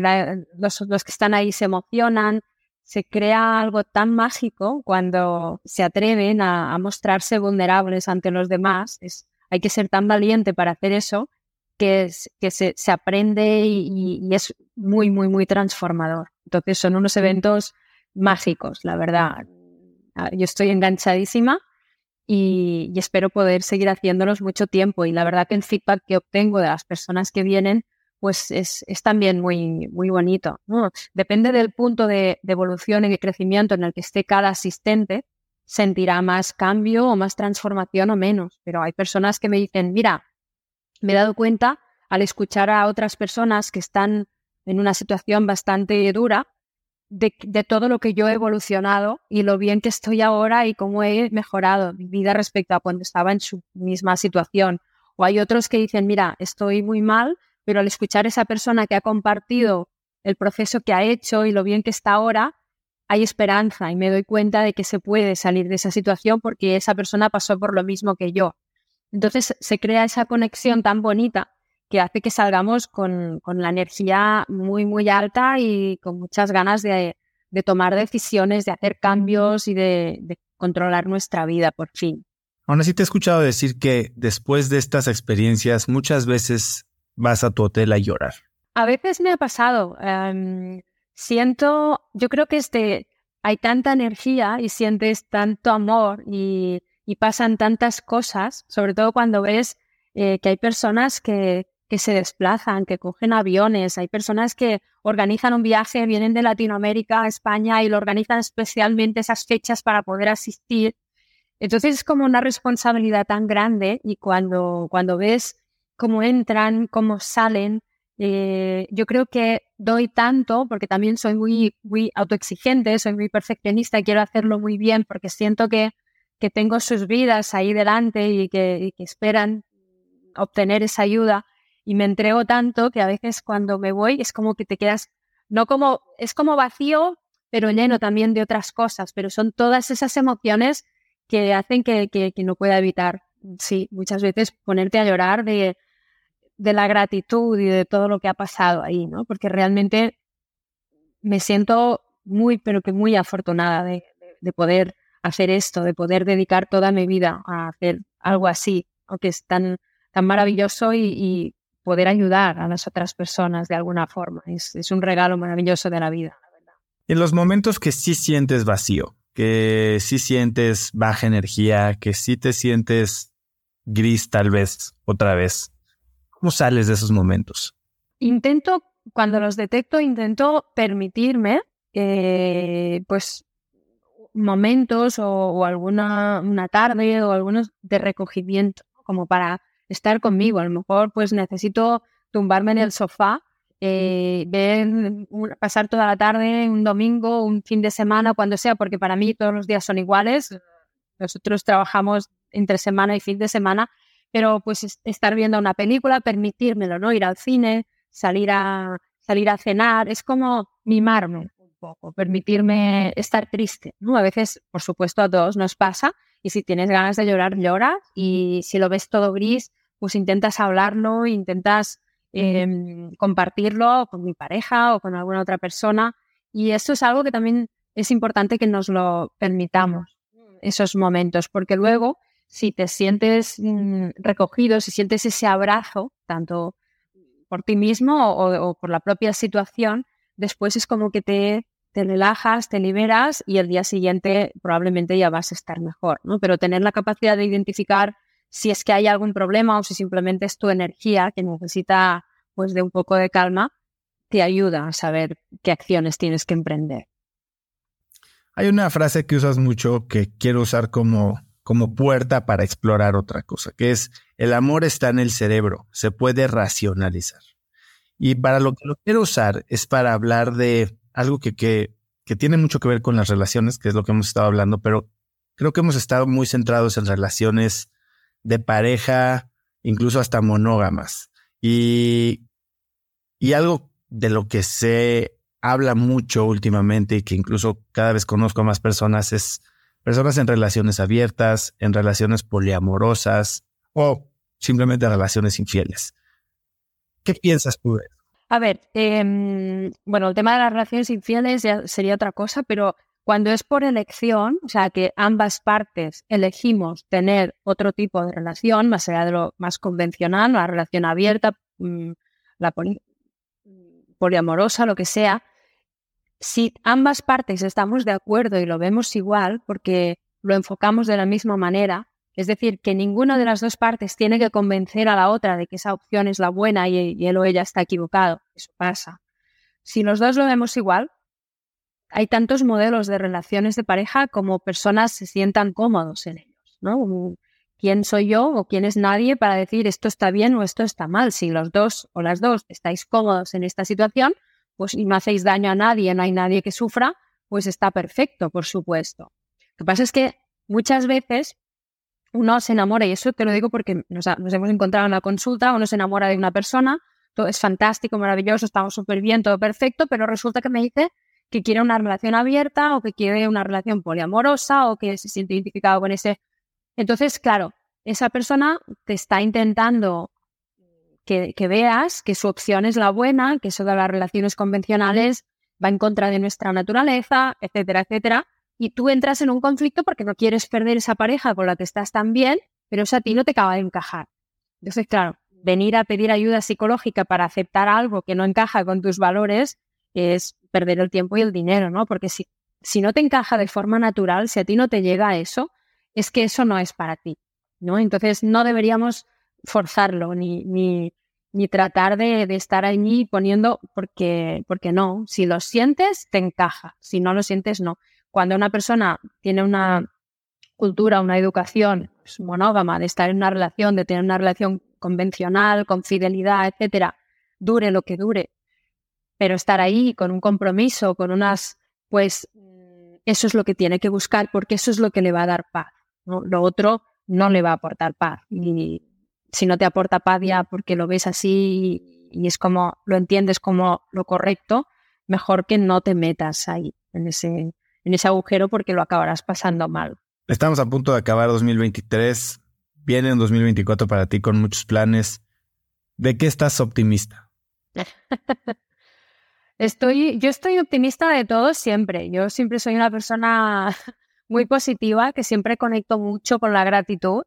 los, que están ahí se emocionan, se crea algo tan mágico cuando se atreven a, mostrarse vulnerables ante los demás. Es, hay que ser tan valiente para hacer eso que, que se, se, aprende y, es muy, muy, muy transformador. Entonces son unos eventos mágicos, la verdad. Ah, yo estoy enganchadísima y, espero poder seguir haciéndolos mucho tiempo. Y la verdad que el feedback que obtengo de las personas que vienen, pues es, también muy, muy bonito. Depende del punto de, de evolución y de crecimiento en el que esté cada asistente, sentirá más cambio o más transformación o menos. Pero hay personas que me dicen, mira, me he dado cuenta al escuchar a otras personas que están en una situación bastante dura de, todo lo que yo he evolucionado y lo bien que estoy ahora y cómo he mejorado mi vida respecto a cuando estaba en su misma situación. O hay otros que dicen, mira, estoy muy mal, pero al escuchar a esa persona que ha compartido el proceso que ha hecho y lo bien que está ahora, hay esperanza y me doy cuenta de que se puede salir de esa situación porque esa persona pasó por lo mismo que yo. Entonces se crea esa conexión tan bonita que hace que salgamos con, la energía muy, muy alta y con muchas ganas de, tomar decisiones, de hacer cambios y de, controlar nuestra vida por fin. Aún así te he escuchado decir que después de estas experiencias muchas veces vas a tu hotel a llorar. A veces me ha pasado. Em, siento, yo creo que este, hay tanta energía y sientes tanto amor y pasan tantas cosas, sobre todo cuando ves eh, que hay personas que, que se desplazan, que cogen aviones, hay personas que organizan un viaje, vienen de Latinoamérica a España y lo organizan especialmente esas fechas para poder asistir. Entonces es como una responsabilidad tan grande y cuando, cuando ves cómo entran, cómo salen, eh, yo creo que doy tanto porque también soy muy, muy autoexigente, soy muy perfeccionista quiero hacerlo muy bien porque siento que que tengo sus vidas ahí delante y que, esperan obtener esa ayuda. Y me entrego tanto que a veces cuando me voy es como que te quedas, no como, es como vacío, pero lleno también de otras cosas, pero son todas esas emociones que hacen que, que, no pueda evitar, sí, muchas veces ponerte a llorar de, de la gratitud y de todo lo que ha pasado ahí, ¿no? Porque realmente me siento muy, pero que muy afortunada de, de poder hacer esto, de poder dedicar toda mi vida a hacer algo así, que es tan, tan maravilloso y, poder ayudar a las otras personas de alguna forma. Es, un regalo maravilloso de la vida. En los momentos que sí sientes vacío, que sí sientes baja energía, que sí te sientes gris tal vez otra vez, ¿cómo sales de esos momentos? Intento, cuando los detecto, intento permitirme, eh, pues momentos o, alguna una tarde o algunos de recogimiento, como para estar conmigo. A lo mejor pues necesito tumbarme en el sofá, eh, ver, pasar toda la tarde, un domingo, un fin de semana, cuando sea, porque para mí todos los días son iguales. Nosotros trabajamos entre semana y fin de semana, pero pues estar viendo una película, permitírmelo, ¿no? Ir al cine, salir a, salir a cenar, es como mimarme un poco, permitirme estar triste, ¿no? A veces, por supuesto, a todos nos pasa y si tienes ganas de llorar, llora y si lo ves todo gris, pues intentas hablarlo, intentas em, compartirlo con mi pareja o con alguna otra persona y eso es algo que también es importante que nos lo permitamos, esos momentos, porque luego si te sientes mm, recogido, si sientes ese abrazo, tanto por ti mismo o, por la propia situación, después es como que te, te, relajas, te liberas y el día siguiente probablemente ya vas a estar mejor, ¿no? Pero tener la capacidad de identificar si es que hay algún problema o si simplemente es tu energía que necesita pues de un poco de calma, te ayuda a saber qué acciones tienes que emprender. Hay una frase que usas mucho que quiero usar como como puerta para explorar otra cosa, que es el amor está en el cerebro, se puede racionalizar. Y para lo que lo quiero usar es para hablar de algo que, que, que tiene mucho que ver con las relaciones, que es lo que hemos estado hablando, pero creo que hemos estado muy centrados en relaciones de pareja, incluso hasta monógamas. Y, y algo de lo que se habla mucho últimamente y que incluso cada vez conozco a más personas es personas en relaciones abiertas, en relaciones poliamorosas o simplemente relaciones infieles. ¿Qué piensas tú de eso? A ver, em, bueno, el tema de las relaciones infieles ya sería otra cosa, pero cuando es por elección, o sea, que ambas partes elegimos tener otro tipo de relación, más allá de lo más convencional, la relación abierta, mm, la poliamorosa, lo que sea, si ambas partes estamos de acuerdo y lo vemos igual, porque lo enfocamos de la misma manera, es decir, que ninguna de las dos partes tiene que convencer a la otra de que esa opción es la buena y, él o ella está equivocado, eso pasa. Si los dos lo vemos igual, hay tantos modelos de relaciones de pareja como personas se sientan cómodos en ellos, ¿no? ¿Quién soy yo o quién es nadie para decir esto está bien o esto está mal? Si los dos o las dos estáis cómodos en esta situación, pues y no hacéis daño a nadie, no hay nadie que sufra, pues está perfecto, por supuesto. Lo que pasa es que muchas veces uno se enamora, y eso te lo digo porque nos, hemos encontrado en la consulta, uno se enamora de una persona, todo es fantástico, maravilloso, estamos súper bien, todo perfecto, pero resulta que me dice que quiere una relación abierta o que quiere una relación poliamorosa o que se siente identificado con ese. Entonces, claro, esa persona te está intentando que, veas que su opción es la buena, que eso de las relaciones convencionales va en contra de nuestra naturaleza, etcétera, etcétera. Y tú entras en un conflicto porque no quieres perder esa pareja con la que estás tan bien, pero eso a ti no te acaba de encajar. Entonces, claro, venir a pedir ayuda psicológica para aceptar algo que no encaja con tus valores es perder el tiempo y el dinero, ¿no? Porque si, si no te encaja de forma natural, si a ti no te llega eso, es que eso no es para ti, ¿no? Entonces no deberíamos forzarlo ni, ni, ni tratar de, estar allí poniendo porque, porque no. Si lo sientes, te encaja. Si no lo sientes, no. Cuando una persona tiene una cultura, una educación pues, monógama, de estar en una relación, de tener una relación convencional, con fidelidad, etcétera, dure lo que dure, pero estar ahí con un compromiso, con unas, pues eso es lo que tiene que buscar porque eso es lo que le va a dar paz. Lo otro no le va a aportar paz. Y si no te aporta paz ya porque lo ves así y es como lo entiendes como lo correcto, mejor que no te metas ahí en ese, en ese agujero porque lo acabarás pasando mal. Estamos a punto de acabar 2023. Viene en 2024 para ti con muchos planes. ¿De qué estás optimista? estoy, yo estoy optimista de todo siempre. Yo siempre soy una persona muy positiva, que siempre conecto mucho con la gratitud.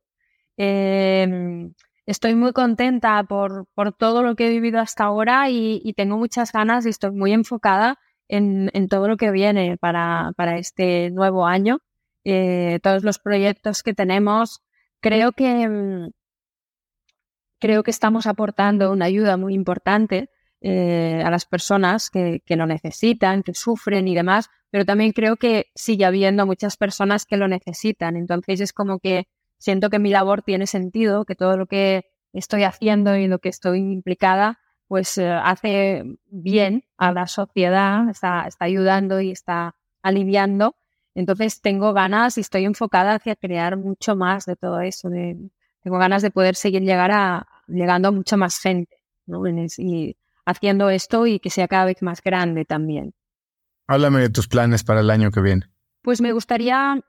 Eh, estoy muy contenta por, por, todo lo que he vivido hasta ahora y, tengo muchas ganas y estoy muy enfocada en, en todo lo que viene para, para este nuevo año. Eh, todos los proyectos que tenemos, creo que, mm, creo que estamos aportando una ayuda muy importante eh, a las personas que, que, lo necesitan, que sufren y demás, pero también creo que sigue habiendo muchas personas que lo necesitan. Entonces es como que siento que mi labor tiene sentido, que todo lo que estoy haciendo y lo que estoy implicada, pues eh, hace bien a la sociedad, está, está ayudando y está aliviando. Entonces tengo ganas y estoy enfocada hacia crear mucho más de todo eso. De, tengo ganas de poder seguir llegar a, llegando a mucha más gente. ¿no? Y haciendo esto y que sea cada vez más grande también. Háblame de tus planes para el año que viene. Pues me gustaría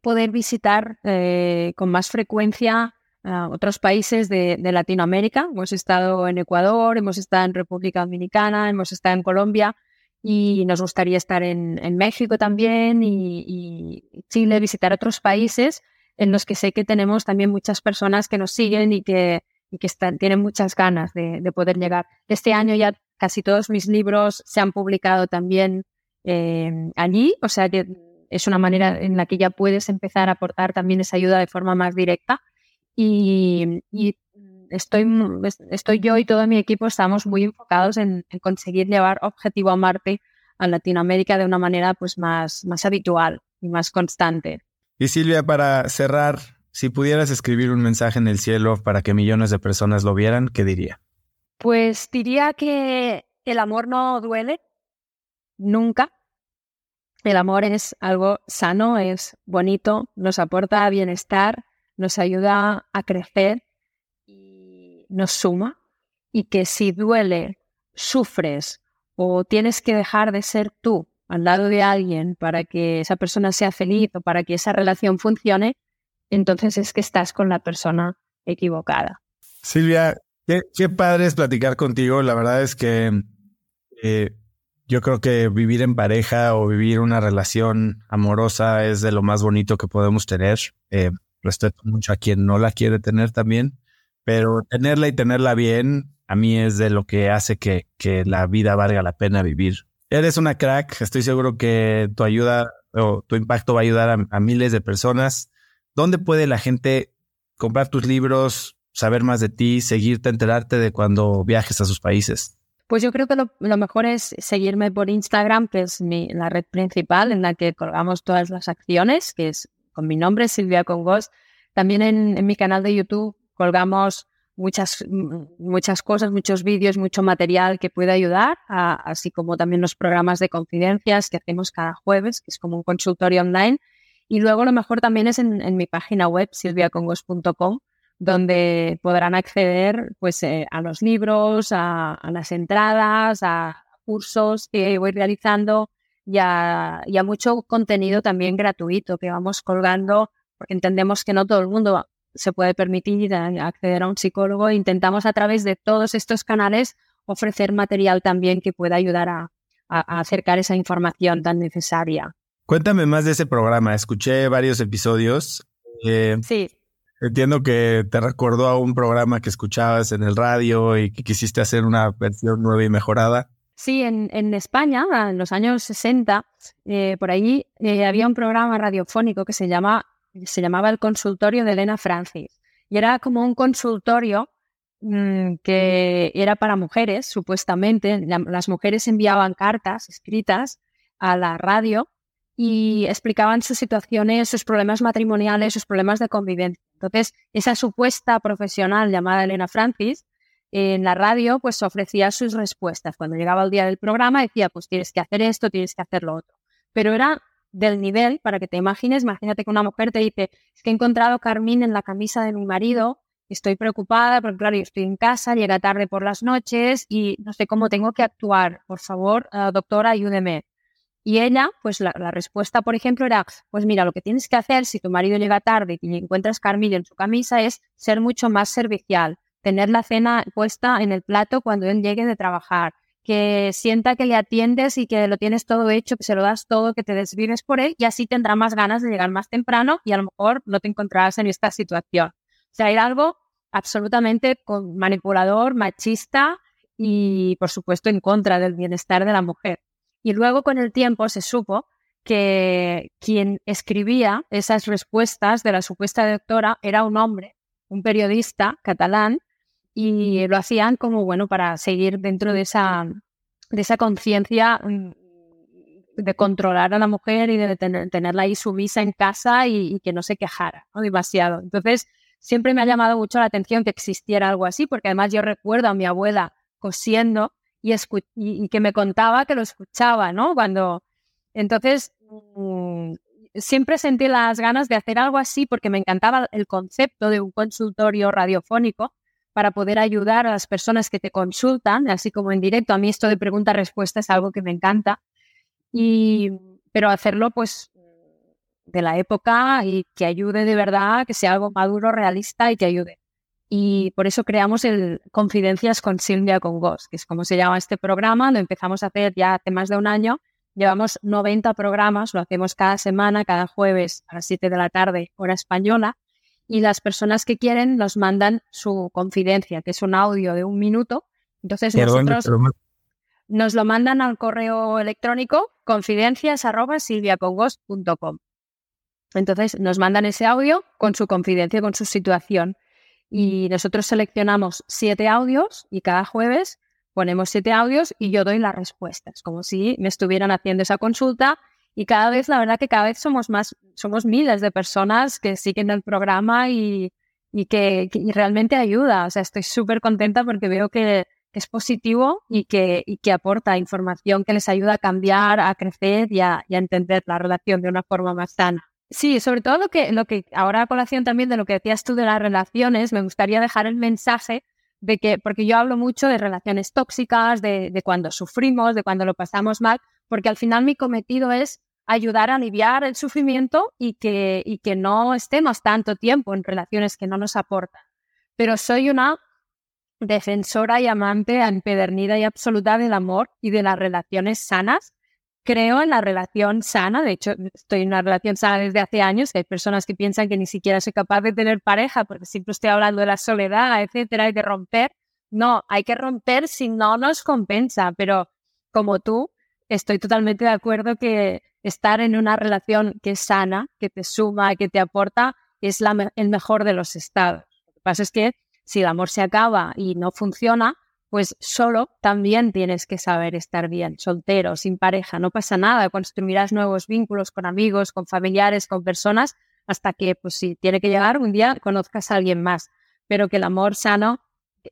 poder visitar eh, con más frecuencia otros países de, Latinoamérica. Hemos estado en Ecuador, hemos estado en República Dominicana, hemos estado en Colombia y nos gustaría estar en, México también y, y, Chile, visitar otros países en los que sé que tenemos también muchas personas que nos siguen y que y que están, tienen muchas ganas de, poder llegar. Este año ya casi todos mis libros se han publicado también eh, allí, o sea que es una manera en la que ya puedes empezar a aportar también esa ayuda de forma más directa. Y, estoy, estoy yo y todo mi equipo estamos muy enfocados en, conseguir llevar Objetivo a Marte a Latinoamérica de una manera pues más, más habitual y más constante. Y Silvia, para cerrar, si pudieras escribir un mensaje en el cielo para que millones de personas lo vieran, ¿qué diría? Pues diría que el amor no duele nunca. El amor es algo sano, es bonito, nos aporta bienestar, nos ayuda a crecer y nos suma. Y que si duele, sufres o tienes que dejar de ser tú al lado de alguien para que esa persona sea feliz o para que esa relación funcione, entonces es que estás con la persona equivocada. Silvia, qué, padre es platicar contigo. La verdad es que eh, yo creo que vivir en pareja o vivir una relación amorosa es de lo más bonito que podemos tener. Eh, respeto mucho a quien no la quiere tener también, pero tenerla y tenerla bien a mí es de lo que hace que, que la vida valga la pena vivir. Eres una crack, estoy seguro que tu ayuda o tu impacto va a ayudar a miles de personas. ¿Dónde puede la gente comprar tus libros, saber más de ti, seguirte, enterarte de cuando viajes a sus países? Pues yo creo que lo, mejor es seguirme por Instagram, que es mi, la red principal en la que colgamos todas las acciones, que es con mi nombre, Silvia Congos. También en, mi canal de YouTube colgamos muchas, muchas cosas, muchos vídeos, mucho material que puede ayudar, así como también los programas de confidencias que hacemos cada jueves, que es como un consultorio online y luego lo mejor también es en, mi página web, silviacongos.com, donde podrán acceder pues, eh, a los libros, a, las entradas, a cursos que voy realizando y a, mucho contenido también gratuito que vamos colgando, porque entendemos que no todo el mundo se puede permitir acceder a un psicólogo. Intentamos a través de todos estos canales ofrecer material también que pueda ayudar a acercar esa información tan necesaria. Cuéntame más de ese programa. Escuché varios episodios. Eh, sí. Entiendo que te recordó a un programa que escuchabas en el radio y que quisiste hacer una versión nueva y mejorada. Sí, en, España, en los años 60, eh, por allí eh, había un programa radiofónico que se, llama, se llamaba El Consultorio de Elena Francis. Y era como un consultorio mm, que era para mujeres, supuestamente. las mujeres enviaban cartas escritas a la radio y explicaban sus situaciones, sus problemas matrimoniales, sus problemas de convivencia. Entonces, esa supuesta profesional llamada Elena Francis, en la radio, pues ofrecía sus respuestas. Cuando llegaba el día del programa, decía, pues tienes que hacer esto, tienes que hacer lo otro. Pero era del nivel, para que te imagines, imagínate que una mujer te dice, es que he encontrado carmín en la camisa de mi marido, estoy preocupada porque, claro, yo estoy en casa, llega tarde por las noches y no sé cómo tengo que actuar. Por favor, uh, doctora, ayúdeme. Y ella, pues la, respuesta, por ejemplo, era, pues mira, lo que tienes que hacer si tu marido llega tarde y encuentras carmillo en su camisa es ser mucho más servicial, tener la cena puesta en el plato cuando él llegue de trabajar, que sienta que le atiendes y que lo tienes todo hecho, que se lo das todo, que te desvives por él y así tendrá más ganas de llegar más temprano y a lo mejor no te encontrarás en esta situación. O sea, era algo absolutamente manipulador, machista y, por supuesto, en contra del bienestar de la mujer. Y luego con el tiempo se supo que quien escribía esas respuestas de la supuesta doctora era un hombre, un periodista catalán, y lo hacían como, bueno, para seguir dentro de esa, de esa conciencia mm, de controlar a la mujer y de tenerla ahí sumisa en casa y, que no se quejara demasiado. Entonces, siempre me ha llamado mucho la atención que existiera algo así, porque además yo recuerdo a mi abuela cosiendo y, y, que me contaba que lo escuchaba, ¿no? Cuando... Entonces, mm, siempre sentí las ganas de hacer algo así porque me encantaba el concepto de un consultorio radiofónico para poder ayudar a las personas que te consultan, así como en directo. A mí esto de pregunta-respuesta es algo que me encanta. Y, pero hacerlo pues de la época y que ayude de verdad, que sea algo maduro, realista y que ayude. Y por eso creamos el Confidencias con Silvia con Ghost, que es como se llama este programa. Lo empezamos a hacer ya hace más de un año. Llevamos 90 programas, lo hacemos cada semana, cada jueves a las 7 de la tarde, hora española. Y las personas que quieren nos mandan su confidencia, que es un audio de un minuto. Entonces nosotros nos lo mandan al correo electrónico confidencias.silviacongos.com. Entonces nos mandan ese audio con su confidencia, con su situación. Y nosotros seleccionamos siete audios y cada jueves ponemos siete audios y yo doy las respuestas, como si me estuvieran haciendo esa consulta. Y cada vez, la verdad que cada vez somos más, somos miles de personas que siguen el programa y, que, realmente ayuda. O sea, estoy súper contenta porque veo que, es positivo y que, que aporta información que les ayuda a cambiar, a crecer y a, entender la relación de una forma más sana. Sí, sobre todo lo que, lo que ahora a colación también de lo que decías tú de las relaciones, me gustaría dejar el mensaje de que, porque yo hablo mucho de relaciones tóxicas, de, de cuando sufrimos, de cuando lo pasamos mal, porque al final mi cometido es ayudar a aliviar el sufrimiento y que, y que no estemos tanto tiempo en relaciones que no nos aportan. Pero soy una defensora y amante empedernida y absoluta del amor y de las relaciones sanas. Creo en la relación sana, de hecho estoy en una relación sana desde hace años, hay personas que piensan que ni siquiera soy capaz de tener pareja porque siempre estoy hablando de la soledad, etcétera, y de romper. No, hay que romper si no nos compensa, pero como tú, estoy totalmente de acuerdo que estar en una relación que es sana, que te suma, que te aporta, es el mejor de los estados. Lo que pasa es que si el amor se acaba y no funciona, pues solo también tienes que saber estar bien, soltero, sin pareja, no pasa nada, construirás nuevos vínculos con amigos, con familiares, con personas, hasta que, pues si tiene que llegar un día, conozcas a alguien más, pero que el amor sano,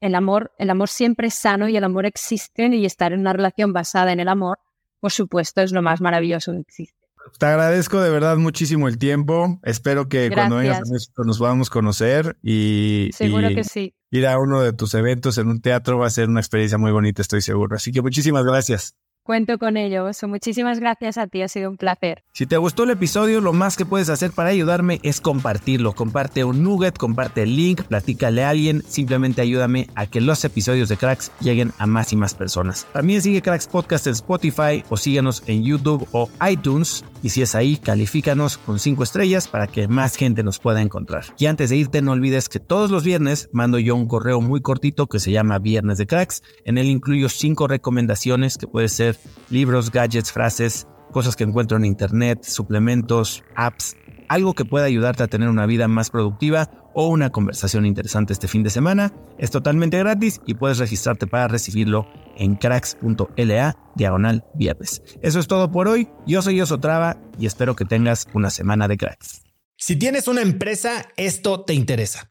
el amor, el amor siempre es sano y el amor existe y estar en una relación basada en el amor, por supuesto, es lo más maravilloso que existe. Te agradezco de verdad muchísimo el tiempo. Espero que cuando vengas a México nos podamos conocer y, seguro que sí. ir a uno de tus eventos en un teatro va a ser una experiencia muy bonita, estoy seguro. Así que muchísimas gracias. Cuento con ello. muchísimas gracias a ti, ha sido un placer. Si te gustó el episodio, lo más que puedes hacer para ayudarme es compartirlo. Comparte un nugget, comparte el link, platícale a alguien, simplemente ayúdame a que los episodios de Cracks lleguen a más y más personas. También sigue Cracks Podcast en Spotify o síguenos en YouTube o iTunes. Y si es ahí, califícanos con 5 estrellas para que más gente nos pueda encontrar. Y antes de irte, no olvides que todos los viernes mando yo un correo muy cortito que se llama Viernes de Cracks. En él incluyo 5 recomendaciones que puede ser libros, gadgets, frases, cosas que encuentro en internet, suplementos, apps, algo que pueda ayudarte a tener una vida más productiva o una conversación interesante este fin de semana. Es totalmente gratis y puedes registrarte para recibirlo en cracks.la diagonal viernes. Eso es todo por hoy. Yo soy Osotrava y espero que tengas una semana de cracks. Si tienes una empresa, esto te interesa.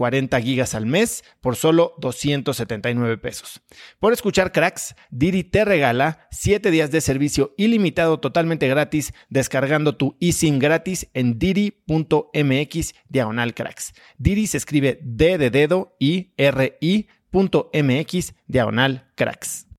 40 gigas al mes por solo 279 pesos. Por escuchar cracks, Didi te regala 7 días de servicio ilimitado totalmente gratis descargando tu eSIM gratis en didi.mx diagonal cracks. Didi se escribe D de dedo y R diagonal cracks.